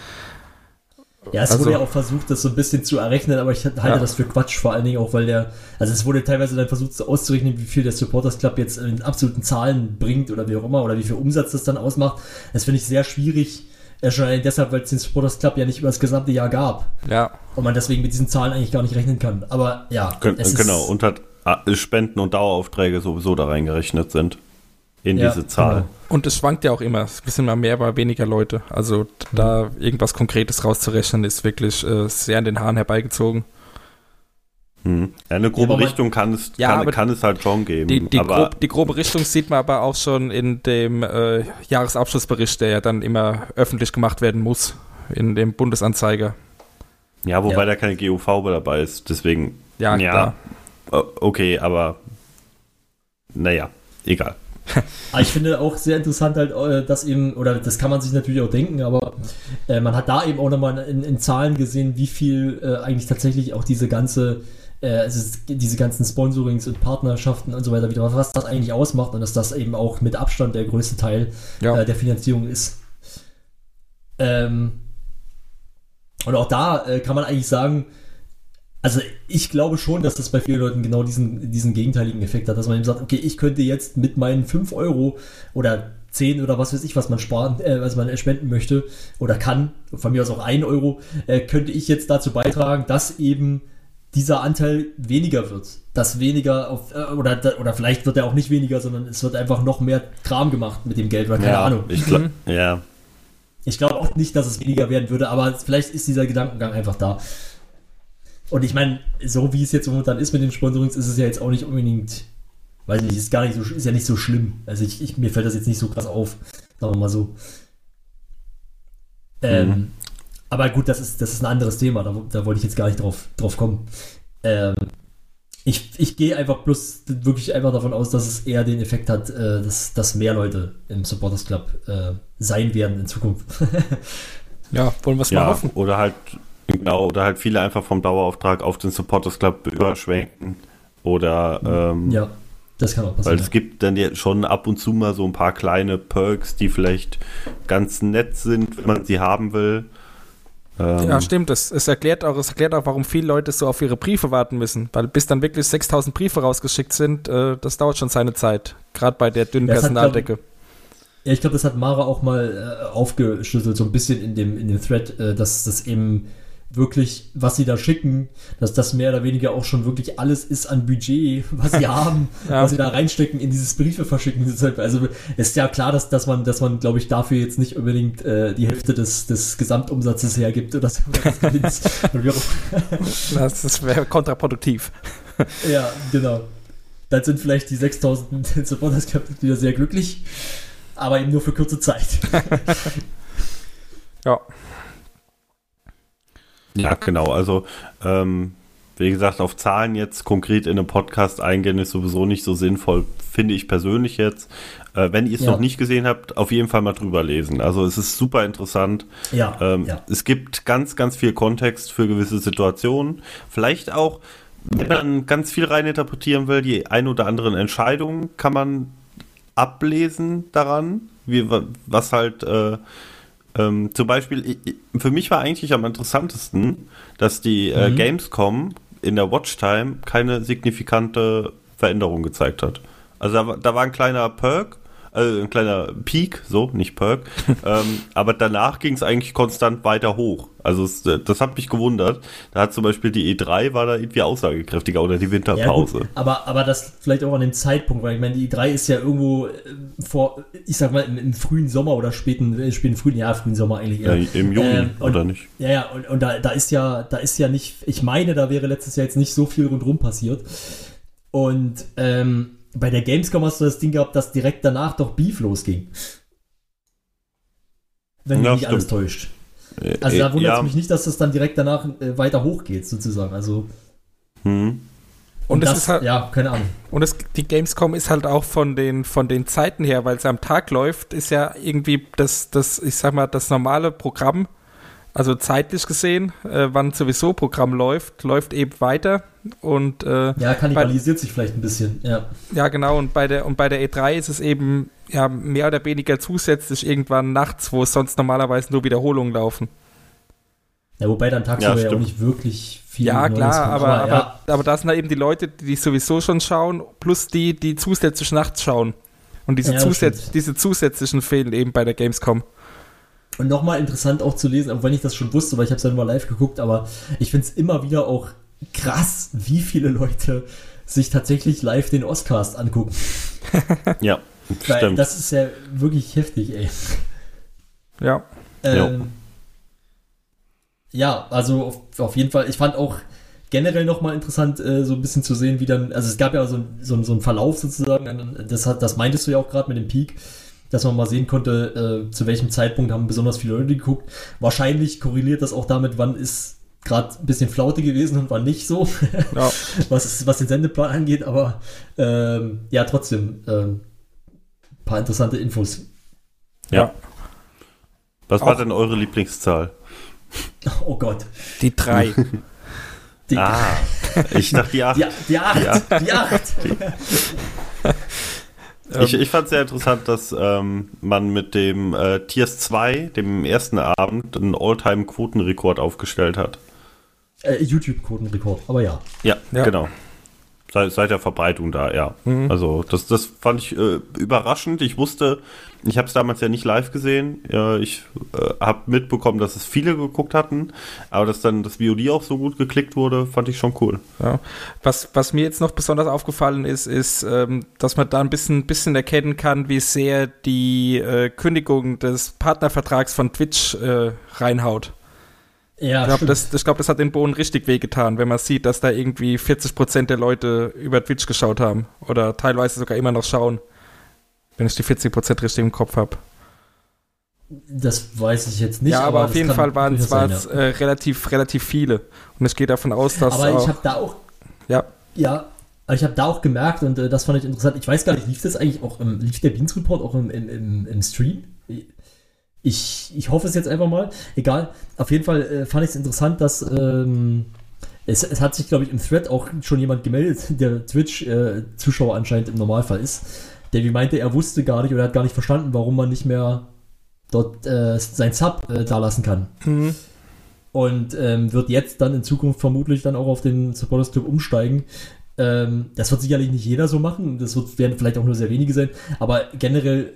Ja, es Also- wurde ja auch versucht, das so ein bisschen zu errechnen, aber ich halte Ja. das für Quatsch, vor allen Dingen auch, weil der, also es wurde teilweise dann versucht so auszurechnen, wie viel der Supporters Club jetzt in absoluten Zahlen bringt oder wie auch immer, oder wie viel Umsatz das dann ausmacht. Das finde ich sehr schwierig, äh, schon allein deshalb, weil es den Supporters Club ja nicht über das gesamte Jahr gab Ja, und man deswegen mit diesen Zahlen eigentlich gar nicht rechnen kann. Aber ja, ist- genau, und hat äh, Spenden und Daueraufträge sowieso da reingerechnet sind. In Ja, diese Zahl. genau. Und es schwankt ja auch immer. Es sind mal mehr, mal weniger Leute. Also da irgendwas Konkretes rauszurechnen, ist wirklich äh, sehr an den Haaren herbeigezogen. Hm. Ja, eine grobe Ja, Richtung kann es, Ja, kann, kann es halt schon geben. Die, die, aber grob, die grobe Richtung sieht man aber auch schon in dem äh, Jahresabschlussbericht, der ja dann immer öffentlich gemacht werden muss, in dem Bundesanzeiger. ja, wobei Ja. da keine GUV dabei ist. Deswegen, Ja, klar. äh, okay, aber naja, egal. Aber ich finde auch sehr interessant halt, äh, dass eben, oder das kann man sich natürlich auch denken, aber äh, man hat da eben auch nochmal in, in Zahlen gesehen, wie viel äh, eigentlich tatsächlich auch diese ganze, äh, also es- diese ganzen Sponsorings und Partnerschaften und so weiter wieder, was das eigentlich ausmacht und dass das eben auch mit Abstand der größte Teil Ja. äh, der Finanzierung ist. Ähm, und auch da äh, kann man eigentlich sagen, also ich glaube schon, dass das bei vielen Leuten genau diesen, diesen gegenteiligen Effekt hat, dass man eben sagt, okay, ich könnte jetzt mit meinen 5 Euro oder 10 oder was weiß ich, was man sparen, äh, was man spenden möchte oder kann, von mir aus auch 1 Euro, äh, könnte ich jetzt dazu beitragen, dass eben dieser Anteil weniger wird. Dass weniger auf, äh, oder, oder vielleicht wird er auch nicht weniger, sondern es wird einfach noch mehr Kram gemacht mit dem Geld oder keine ja, Ahnung. Ich glaub, Ja, Ich glaube auch nicht, dass es weniger werden würde, aber vielleicht ist dieser Gedankengang einfach da. Und ich meine, so wie es jetzt momentan ist mit den Sponsorings, ist es ja jetzt auch nicht unbedingt, weiß nicht, ist gar nicht so, ist ja nicht so schlimm. Also ich, ich mir fällt das jetzt nicht so krass auf, sagen wir mal so. Ähm, Mhm. Aber gut, das ist, das ist ein anderes Thema, da, da wollte ich jetzt gar nicht drauf, drauf kommen. Ähm, ich, ich gehe einfach bloß wirklich einfach davon aus, dass es eher den Effekt hat, äh, dass, dass mehr Leute im Supporters Club äh, sein werden in Zukunft. Ja, wollen wir es mal ja, hoffen. oder halt, genau, oder halt viele einfach vom Dauerauftrag auf den Supporters Club überschwenken. Oder, ähm, ja, das kann auch Weil passieren. es gibt dann ja schon ab und zu mal so ein paar kleine Perks, die vielleicht ganz nett sind, wenn man sie haben will. Ähm, Ja, stimmt. Es, es, erklärt auch, es erklärt auch, warum viele Leute so auf ihre Briefe warten müssen. Weil bis dann wirklich 6000 Briefe rausgeschickt sind, äh, das dauert schon seine Zeit. Gerade bei der dünnen Ja, Personaldecke. Ja, ich glaube, das hat Mara auch mal äh, aufgeschlüsselt, so ein bisschen in dem, in dem Thread, äh, dass das eben wirklich, was sie da schicken, dass das mehr oder weniger auch schon wirklich alles ist an Budget, was sie haben, Ja. was sie da reinstecken in dieses Briefe verschicken. Deshalb, Also ist ja klar, dass, dass man, dass man, glaube ich, dafür jetzt nicht unbedingt äh, die Hälfte des, des Gesamtumsatzes hergibt oder, so. Das, wäre kontraproduktiv. Ja, genau. Dann sind vielleicht die 6000 Supporters wieder sehr glücklich, aber eben nur für kurze Zeit. Ja. Ja, genau. Also, ähm, wie gesagt, auf Zahlen jetzt konkret in einem Podcast eingehen ist sowieso nicht so sinnvoll, finde ich persönlich jetzt. Äh, wenn ihr es Ja. noch nicht gesehen habt, auf jeden Fall mal drüber lesen. Also es ist super interessant. Ja, Ähm, ja. Es gibt ganz, ganz viel Kontext für gewisse Situationen. Vielleicht auch, wenn man ganz viel reininterpretieren will, die ein oder anderen Entscheidungen kann man ablesen daran, wie, was halt äh, ähm, zum Beispiel, für mich war eigentlich am interessantesten, dass die äh, Mhm. Gamescom in der Watchtime keine signifikante Veränderung gezeigt hat. Also da, war- da war ein kleiner Perk, also ein kleiner Peak, so, nicht Perk, ähm, aber danach ging es eigentlich konstant weiter hoch. Also es, das hat mich gewundert. Da hat zum Beispiel die E3 war da irgendwie aussagekräftiger oder die Ja, Winterpause. gut, aber, aber das vielleicht auch an dem Zeitpunkt, weil ich meine, die E3 ist ja irgendwo äh, vor, ich sag mal, im, im frühen Sommer oder späten, äh, späten frühen, ja, frühen Sommer eigentlich Ja. Im Juni, Ähm, und- oder nicht? Ja, ja, und, und da, da ist ja, da ist ja nicht, ich meine, da wäre letztes Jahr jetzt nicht so viel rundherum passiert. Und ähm, bei der Gamescom hast du das Ding gehabt, dass direkt danach doch Beef losging. Wenn mich Ja, nicht alles täuscht. Also Äh, da wundert es ja, mich nicht, dass das dann direkt danach äh, weiter hochgeht, sozusagen. Also, hm. Und, es das, ist halt, ja, keine Ahnung. und es, die Gamescom ist halt auch von den, von den Zeiten her, weil es am Tag läuft, ist ja irgendwie das, das, ich sag mal, das normale Programm, also zeitlich gesehen, äh, wann sowieso Programm läuft, läuft eben weiter. Und äh, Ja, kannibalisiert sich vielleicht ein bisschen, ja. Ja, genau. Und bei der und bei der E3 ist es eben ja mehr oder weniger zusätzlich irgendwann nachts, wo es sonst normalerweise nur Wiederholungen laufen. Ja, wobei dann tagsüber Ja, ja, auch nicht wirklich viel ja, Neues klar, kommt. aber, aber, ja, aber da sind halt eben die Leute, die sowieso schon schauen, plus die, die zusätzlich nachts schauen. Und diese, Ja, stimmt. diese zusätzlichen fehlen eben bei der Gamescom. Und nochmal interessant auch zu lesen, auch wenn ich das schon wusste, weil ich habe es ja nur mal live geguckt, aber ich finde es immer wieder auch krass, wie viele Leute sich tatsächlich live den Oscars angucken. Ja, Weil stimmt. das ist ja wirklich heftig, ey. Ja. Ähm, ja, also auf, auf jeden Fall, ich fand auch generell nochmal interessant, äh, so ein bisschen zu sehen, wie dann, also es gab ja so, so, so einen Verlauf sozusagen, das, hat, das meintest du ja auch gerade mit dem Peak, dass man mal sehen konnte, äh, zu welchem Zeitpunkt haben besonders viele Leute geguckt. Wahrscheinlich korreliert das auch damit, wann ist gerade ein bisschen Flaute gewesen und wann nicht so, ja. was, was den Sendeplan angeht, aber ähm, ja, trotzdem ähm, paar interessante Infos. Ja. ja. Was auch. war denn eure Lieblingszahl? Oh Gott. Die drei. Die ah, ich dachte die acht. Die, die acht. Die, die acht. Ich, ich fand es sehr interessant, dass ähm, man mit dem äh, Tiers 2, dem ersten Abend, einen All-Time-Quotenrekord aufgestellt hat. Äh, YouTube-Quotenrekord, aber ja. ja. Ja, genau seit, seit der Verbreitung da, ja. Mhm. Also das, das fand ich äh, überraschend. Ich wusste, ich habe es damals ja nicht live gesehen. Ich äh, habe mitbekommen, dass es viele geguckt hatten, aber dass dann das VOD auch so gut geklickt wurde, fand ich schon cool. Ja. Was, was mir jetzt noch besonders aufgefallen ist, ist, ähm, dass man da ein bisschen, bisschen erkennen kann, wie sehr die äh, Kündigung des Partnervertrags von Twitch äh, reinhaut. Ja, ich glaube, das, glaub, das hat den Bohnen richtig wehgetan, wenn man sieht, dass da irgendwie 40% der Leute über Twitch geschaut haben. Oder teilweise sogar immer noch schauen. Wenn ich die 40% richtig im Kopf habe. Das weiß ich jetzt nicht. Ja, aber, aber auf jeden Fall waren es ja. äh, relativ, relativ viele. Und ich gehe davon aus, dass. Aber ich habe da auch. Ja. Ja, aber ich habe da auch gemerkt, und äh, das fand ich interessant, ich weiß gar nicht, lief das eigentlich auch im, lief der Beans Report auch im, im, im Stream? ich, ich hoffe es jetzt einfach mal. Egal. Auf jeden Fall äh, fand ich es interessant, dass ähm, es, es hat sich, glaube ich, im Thread auch schon jemand gemeldet, der Twitch-Zuschauer äh, anscheinend im Normalfall ist. Der wie meinte, er wusste gar nicht oder hat gar nicht verstanden, warum man nicht mehr dort äh, sein Sub äh, da lassen kann. Mhm. Und ähm, wird jetzt dann in Zukunft vermutlich dann auch auf den Supporters Club umsteigen. Ähm, das wird sicherlich nicht jeder so machen. Das wird, werden vielleicht auch nur sehr wenige sein. Aber generell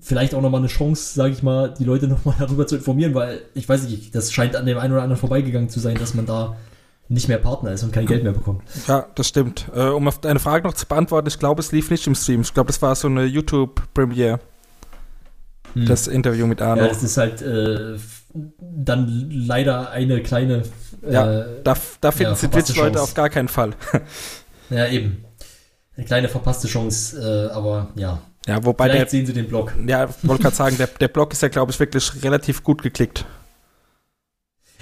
vielleicht auch nochmal eine Chance, sage ich mal, die Leute nochmal darüber zu informieren, weil ich weiß nicht, das scheint an dem einen oder anderen vorbeigegangen zu sein, dass man da nicht mehr Partner ist und kein Geld mehr bekommt. Ja, das stimmt. Äh, um auf deine Frage noch zu beantworten, ich glaube, es lief nicht im Stream. Ich glaube, das war so eine YouTube-Premiere. Hm. Das Interview mit Arno. Ja, das ist halt äh, dann leider eine kleine. Äh, ja, da, da finden ja, sie Twitch-Leute auf gar keinen Fall. ja, eben. Eine kleine verpasste Chance, äh, aber ja. Ja, wobei Vielleicht der, sehen Sie den Blog. Ja, wollte gerade sagen, der, der Blog ist ja, glaube ich, wirklich relativ gut geklickt.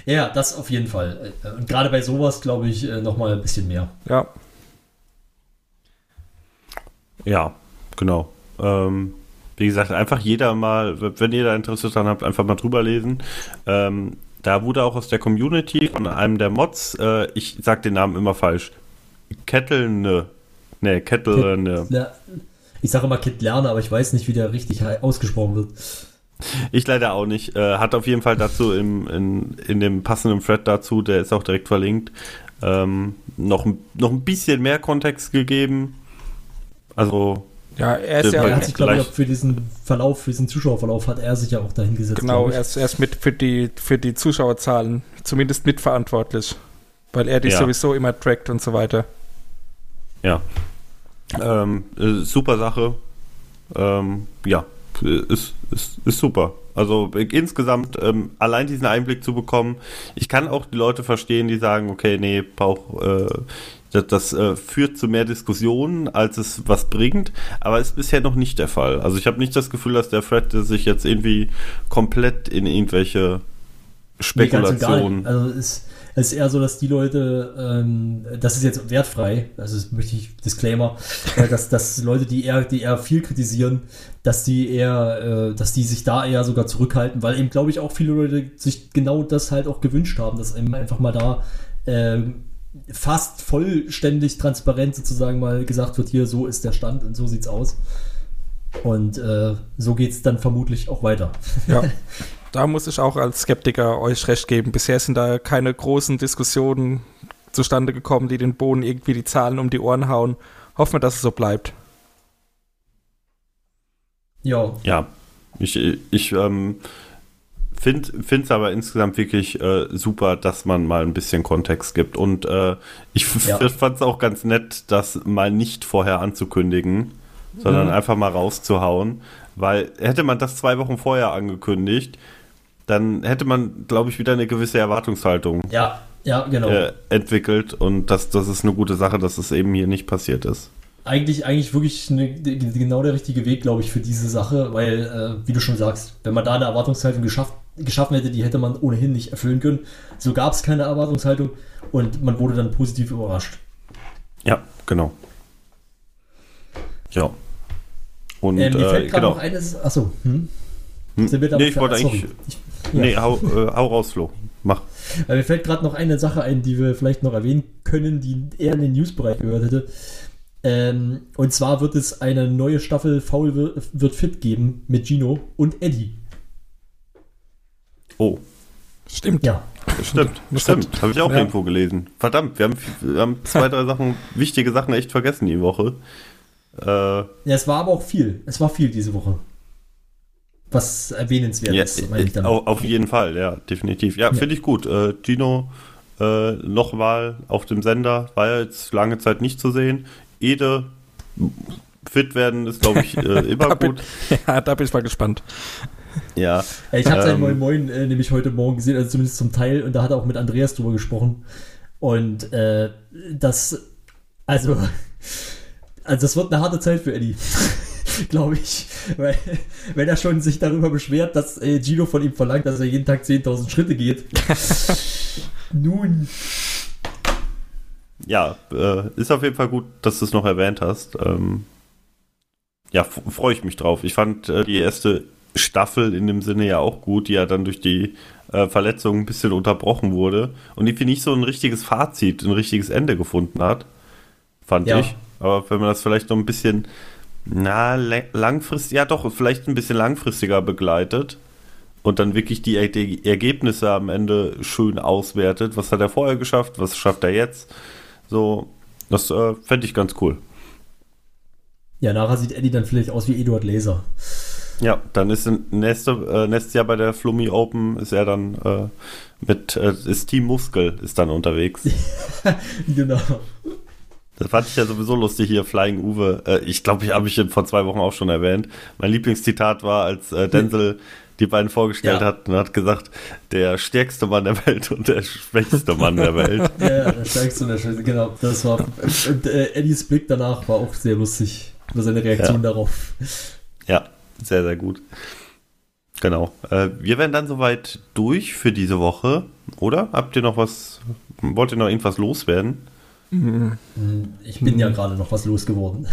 Ja, das auf jeden Fall. Äh, und gerade bei sowas, glaube ich, äh, nochmal ein bisschen mehr. Ja. Ja, genau. Ähm, wie gesagt, einfach jeder mal, wenn ihr da Interesse dran habt, einfach mal drüber lesen. Ähm, da wurde auch aus der Community von einem der Mods, äh, ich sag den Namen immer falsch, Kettelne. Ne, Kettelne. Ich sage immer Kit Lerner, aber ich weiß nicht, wie der richtig ausgesprochen wird. Ich leider auch nicht. Äh, hat auf jeden Fall dazu im, in, in dem passenden Thread dazu, der ist auch direkt verlinkt, ähm, noch, noch ein bisschen mehr Kontext gegeben. Also. Ja, er ist ja. Er hat sich, glaube ich, für diesen Verlauf, für diesen Zuschauerverlauf hat er sich ja auch dahin gesetzt. Genau, er ist, er ist mit für die, für die Zuschauerzahlen zumindest mitverantwortlich. Weil er die ja. sowieso immer trackt und so weiter. Ja, ähm, äh, super Sache. Ähm, ja, ist, ist, ist super. Also insgesamt ähm, allein diesen Einblick zu bekommen. Ich kann auch die Leute verstehen, die sagen, okay, nee, brauch, äh, das, das äh, führt zu mehr Diskussionen, als es was bringt, aber ist bisher noch nicht der Fall. Also ich habe nicht das Gefühl, dass der Fred sich jetzt irgendwie komplett in irgendwelche Spekulationen. Nee, also es, es ist eher so, dass die Leute, ähm, das ist jetzt wertfrei, also das möchte ich Disclaimer, äh, dass, dass Leute, die eher, die eher viel kritisieren, dass die eher, äh, dass die sich da eher sogar zurückhalten, weil eben glaube ich auch viele Leute sich genau das halt auch gewünscht haben, dass eben einfach mal da äh, fast vollständig transparent sozusagen mal gesagt wird, hier so ist der Stand und so sieht's aus. Und äh, so geht's dann vermutlich auch weiter. Ja. da muss ich auch als Skeptiker euch recht geben. Bisher sind da keine großen Diskussionen zustande gekommen, die den Boden irgendwie die Zahlen um die Ohren hauen. Hoffen wir, dass es so bleibt. Ja. Ja, ich, ich ähm, finde es aber insgesamt wirklich äh, super, dass man mal ein bisschen Kontext gibt. Und äh, ich ja. fand es auch ganz nett, das mal nicht vorher anzukündigen, sondern mhm. einfach mal rauszuhauen. Weil hätte man das zwei Wochen vorher angekündigt, dann hätte man, glaube ich, wieder eine gewisse Erwartungshaltung. Ja, Ja, genau. äh, entwickelt und das, das ist eine gute Sache, dass es eben hier nicht passiert ist. eigentlich, eigentlich wirklich eine, genau der richtige Weg, glaube ich, für diese Sache, weil, äh, wie du schon sagst, wenn man da eine Erwartungshaltung geschafft, geschaffen hätte, die hätte man ohnehin nicht erfüllen können. So gab es keine Erwartungshaltung und man wurde dann positiv überrascht. Ja, genau. Ja. Und Äh, mir äh, fällt gerade genau. noch eines. Achso, hm? Hm. Sind wir da Nee, ich wollte sorry. eigentlich. Ich, ja. Nee, hau, äh, hau raus, Flo. Mach. Weil mir fällt gerade noch eine Sache ein, die wir vielleicht noch erwähnen können, die eher in den Newsbereich gehört hätte. Ähm, und zwar wird es eine neue Staffel Foul wird, fit geben mit Gino und Eddie. Oh, Stimmt. Ja, stimmt. Stimmt. stimmt. Habe ich auch Ja. irgendwo gelesen. Verdammt, wir haben, wir haben zwei, drei Sachen, wichtige Sachen echt vergessen die Woche. Äh, Ja, es war aber auch viel. Es war viel diese Woche. Was erwähnenswert ja, ist, meine ich äh, damit. auf, jeden Fall, ja, definitiv. Ja, Ja. finde ich gut. Äh, Gino äh, nochmal auf dem Sender, war ja jetzt lange Zeit nicht zu sehen. Ede fit werden ist, glaube ich, äh, immer bin, gut. ja, da bin ich mal gespannt. Ja, Ja, ich habe sein ähm, Moin Moin äh, nämlich heute Morgen gesehen, also zumindest zum Teil, und da hat er auch mit Andreas drüber gesprochen. Und äh, das, also, also das wird eine harte Zeit für Eddie, glaube ich. Weil, wenn er schon sich darüber beschwert, dass äh, Gino von ihm verlangt, dass er jeden Tag 10.000 Schritte geht. Nun, ja, äh, ist auf jeden Fall gut, dass du es noch erwähnt hast. Ähm, ja, freue ich mich drauf. Ich fand äh, die erste Staffel in dem Sinne ja auch gut, die ja dann durch die äh, Verletzung ein bisschen unterbrochen wurde und die für nicht so ein richtiges Fazit, ein richtiges Ende gefunden hat, fand Ja. ich. Aber wenn man das vielleicht noch ein bisschen, na, langfristig, ja doch, vielleicht ein bisschen langfristiger begleitet und dann wirklich die, die Ergebnisse am Ende schön auswertet, was hat er vorher geschafft, was schafft er jetzt, so, das äh, fände ich ganz cool. ja, nachher sieht Eddie dann vielleicht aus wie Eduard Laser. Ja, dann ist nächste, äh, nächstes Jahr bei der Flummi Open ist er dann äh, mit äh, das Team Muskel ist dann unterwegs. genau. Das fand ich ja sowieso lustig hier, Flying Uwe. Äh, ich glaube, ich habe ich vor zwei Wochen auch schon erwähnt. Mein Lieblingszitat war, als äh, Denzel die beiden vorgestellt Ja. hat und hat gesagt, der stärkste Mann der Welt und der schwächste Mann der Welt. Ja, ja, der stärkste und der schwächste, genau. Das war, und äh, Eddies Blick danach war auch sehr lustig. Oder seine Reaktion darauf. Ja, sehr, sehr gut. Genau. Äh, wir wären dann soweit durch für diese Woche, oder? Habt ihr noch was, wollt ihr noch irgendwas loswerden? Ich bin ja gerade noch was losgeworden.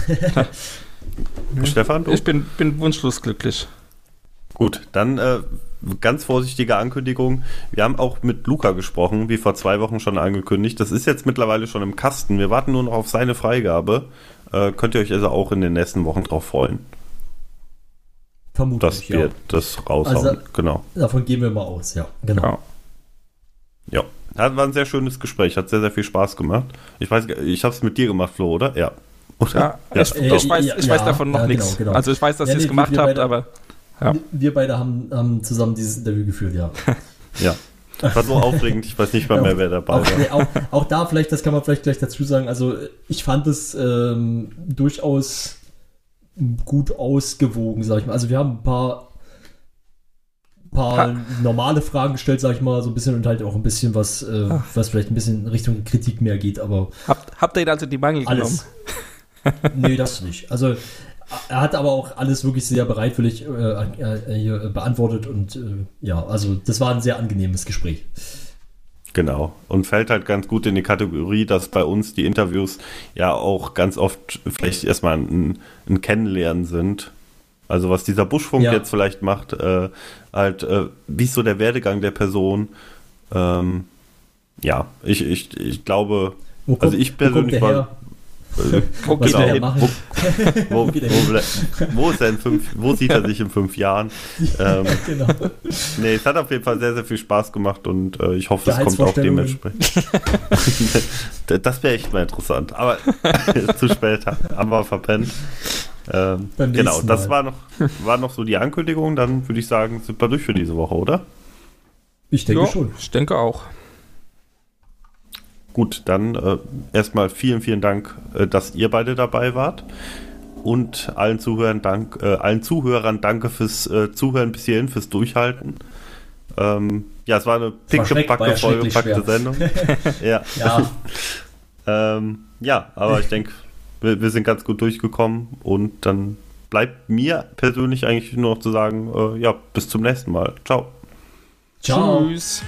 Stefan, du? Ich bin, bin wunschlos glücklich. Gut, dann äh, ganz vorsichtige Ankündigung. Wir haben auch mit Luca gesprochen, wie vor zwei Wochen schon angekündigt. Das ist jetzt mittlerweile schon im Kasten. Wir warten nur noch auf seine Freigabe. Äh, könnt ihr euch also auch in den nächsten Wochen drauf freuen, Vermutlich, dass wir ja. das raushauen. Also- genau. Davon gehen wir mal aus, ja. Genau. Ja. Ja. Das war ein sehr schönes Gespräch, hat sehr, sehr viel Spaß gemacht. Ich weiß, ich habe es mit dir gemacht, Flo, oder? Ja. Oder? Ja, ich, ich, weiß, ja, ich weiß ja, davon noch ja, genau, nichts. genau. Also ich weiß, dass Ja, ihr es nee, gemacht habt, beide- aber ja. Wir beide haben, haben zusammen dieses Interview geführt, ja. Ja. War so aufregend, ich weiß nicht mal mehr, wer dabei Auch, war. nee, auch, auch da vielleicht, das kann man vielleicht gleich dazu sagen, also ich fand es ähm, durchaus gut ausgewogen, sag ich mal. Also wir haben ein paar, paar normale Fragen gestellt, sag ich mal, so ein bisschen und halt auch ein bisschen was, äh, was vielleicht ein bisschen in Richtung Kritik mehr geht, aber Habt, habt ihr ihn also die Mangel alles. nee, das nicht. Also er hat aber auch alles wirklich sehr bereitwillig äh, äh, hier beantwortet und äh, ja, also das war ein sehr angenehmes Gespräch. Genau. Und fällt halt ganz gut in die Kategorie, dass bei uns die Interviews ja auch ganz oft vielleicht erstmal ein, ein Kennenlernen sind. Also was dieser Buschfunk Ja. jetzt vielleicht macht, äh, halt, äh, wie ist so der Werdegang der Person? Ähm, ja, ich, ich, ich glaube, kommt, Also ich persönlich war- äh, Wo machen? wo, wo, wo, ist er in fünf, wo sieht er sich in fünf Jahren? Ähm, genau. Nee, es hat auf jeden Fall sehr, sehr viel Spaß gemacht und äh, ich hoffe, es kommt auch dementsprechend. das wäre echt mal interessant. Aber zu spät haben wir verpennt. Ähm, genau, das war noch, war noch so die Ankündigung. Dann würde ich sagen, sind wir durch für diese Woche, oder? Ich denke Ja, schon. ich denke auch. Gut, dann äh, erstmal vielen, vielen Dank, äh, dass ihr beide dabei wart. Und allen Zuhörern, dank, äh, allen Zuhörern danke fürs äh, Zuhören bis hierhin, fürs Durchhalten. Ähm, ja, es war eine schrecklich vollgepackte. Sendung. ja. Ja, Ähm, ja, aber ich denke, wir, wir sind ganz gut durchgekommen und dann bleibt mir persönlich eigentlich nur noch zu sagen, äh, ja, bis zum nächsten Mal. Ciao. ciao. Tschüss.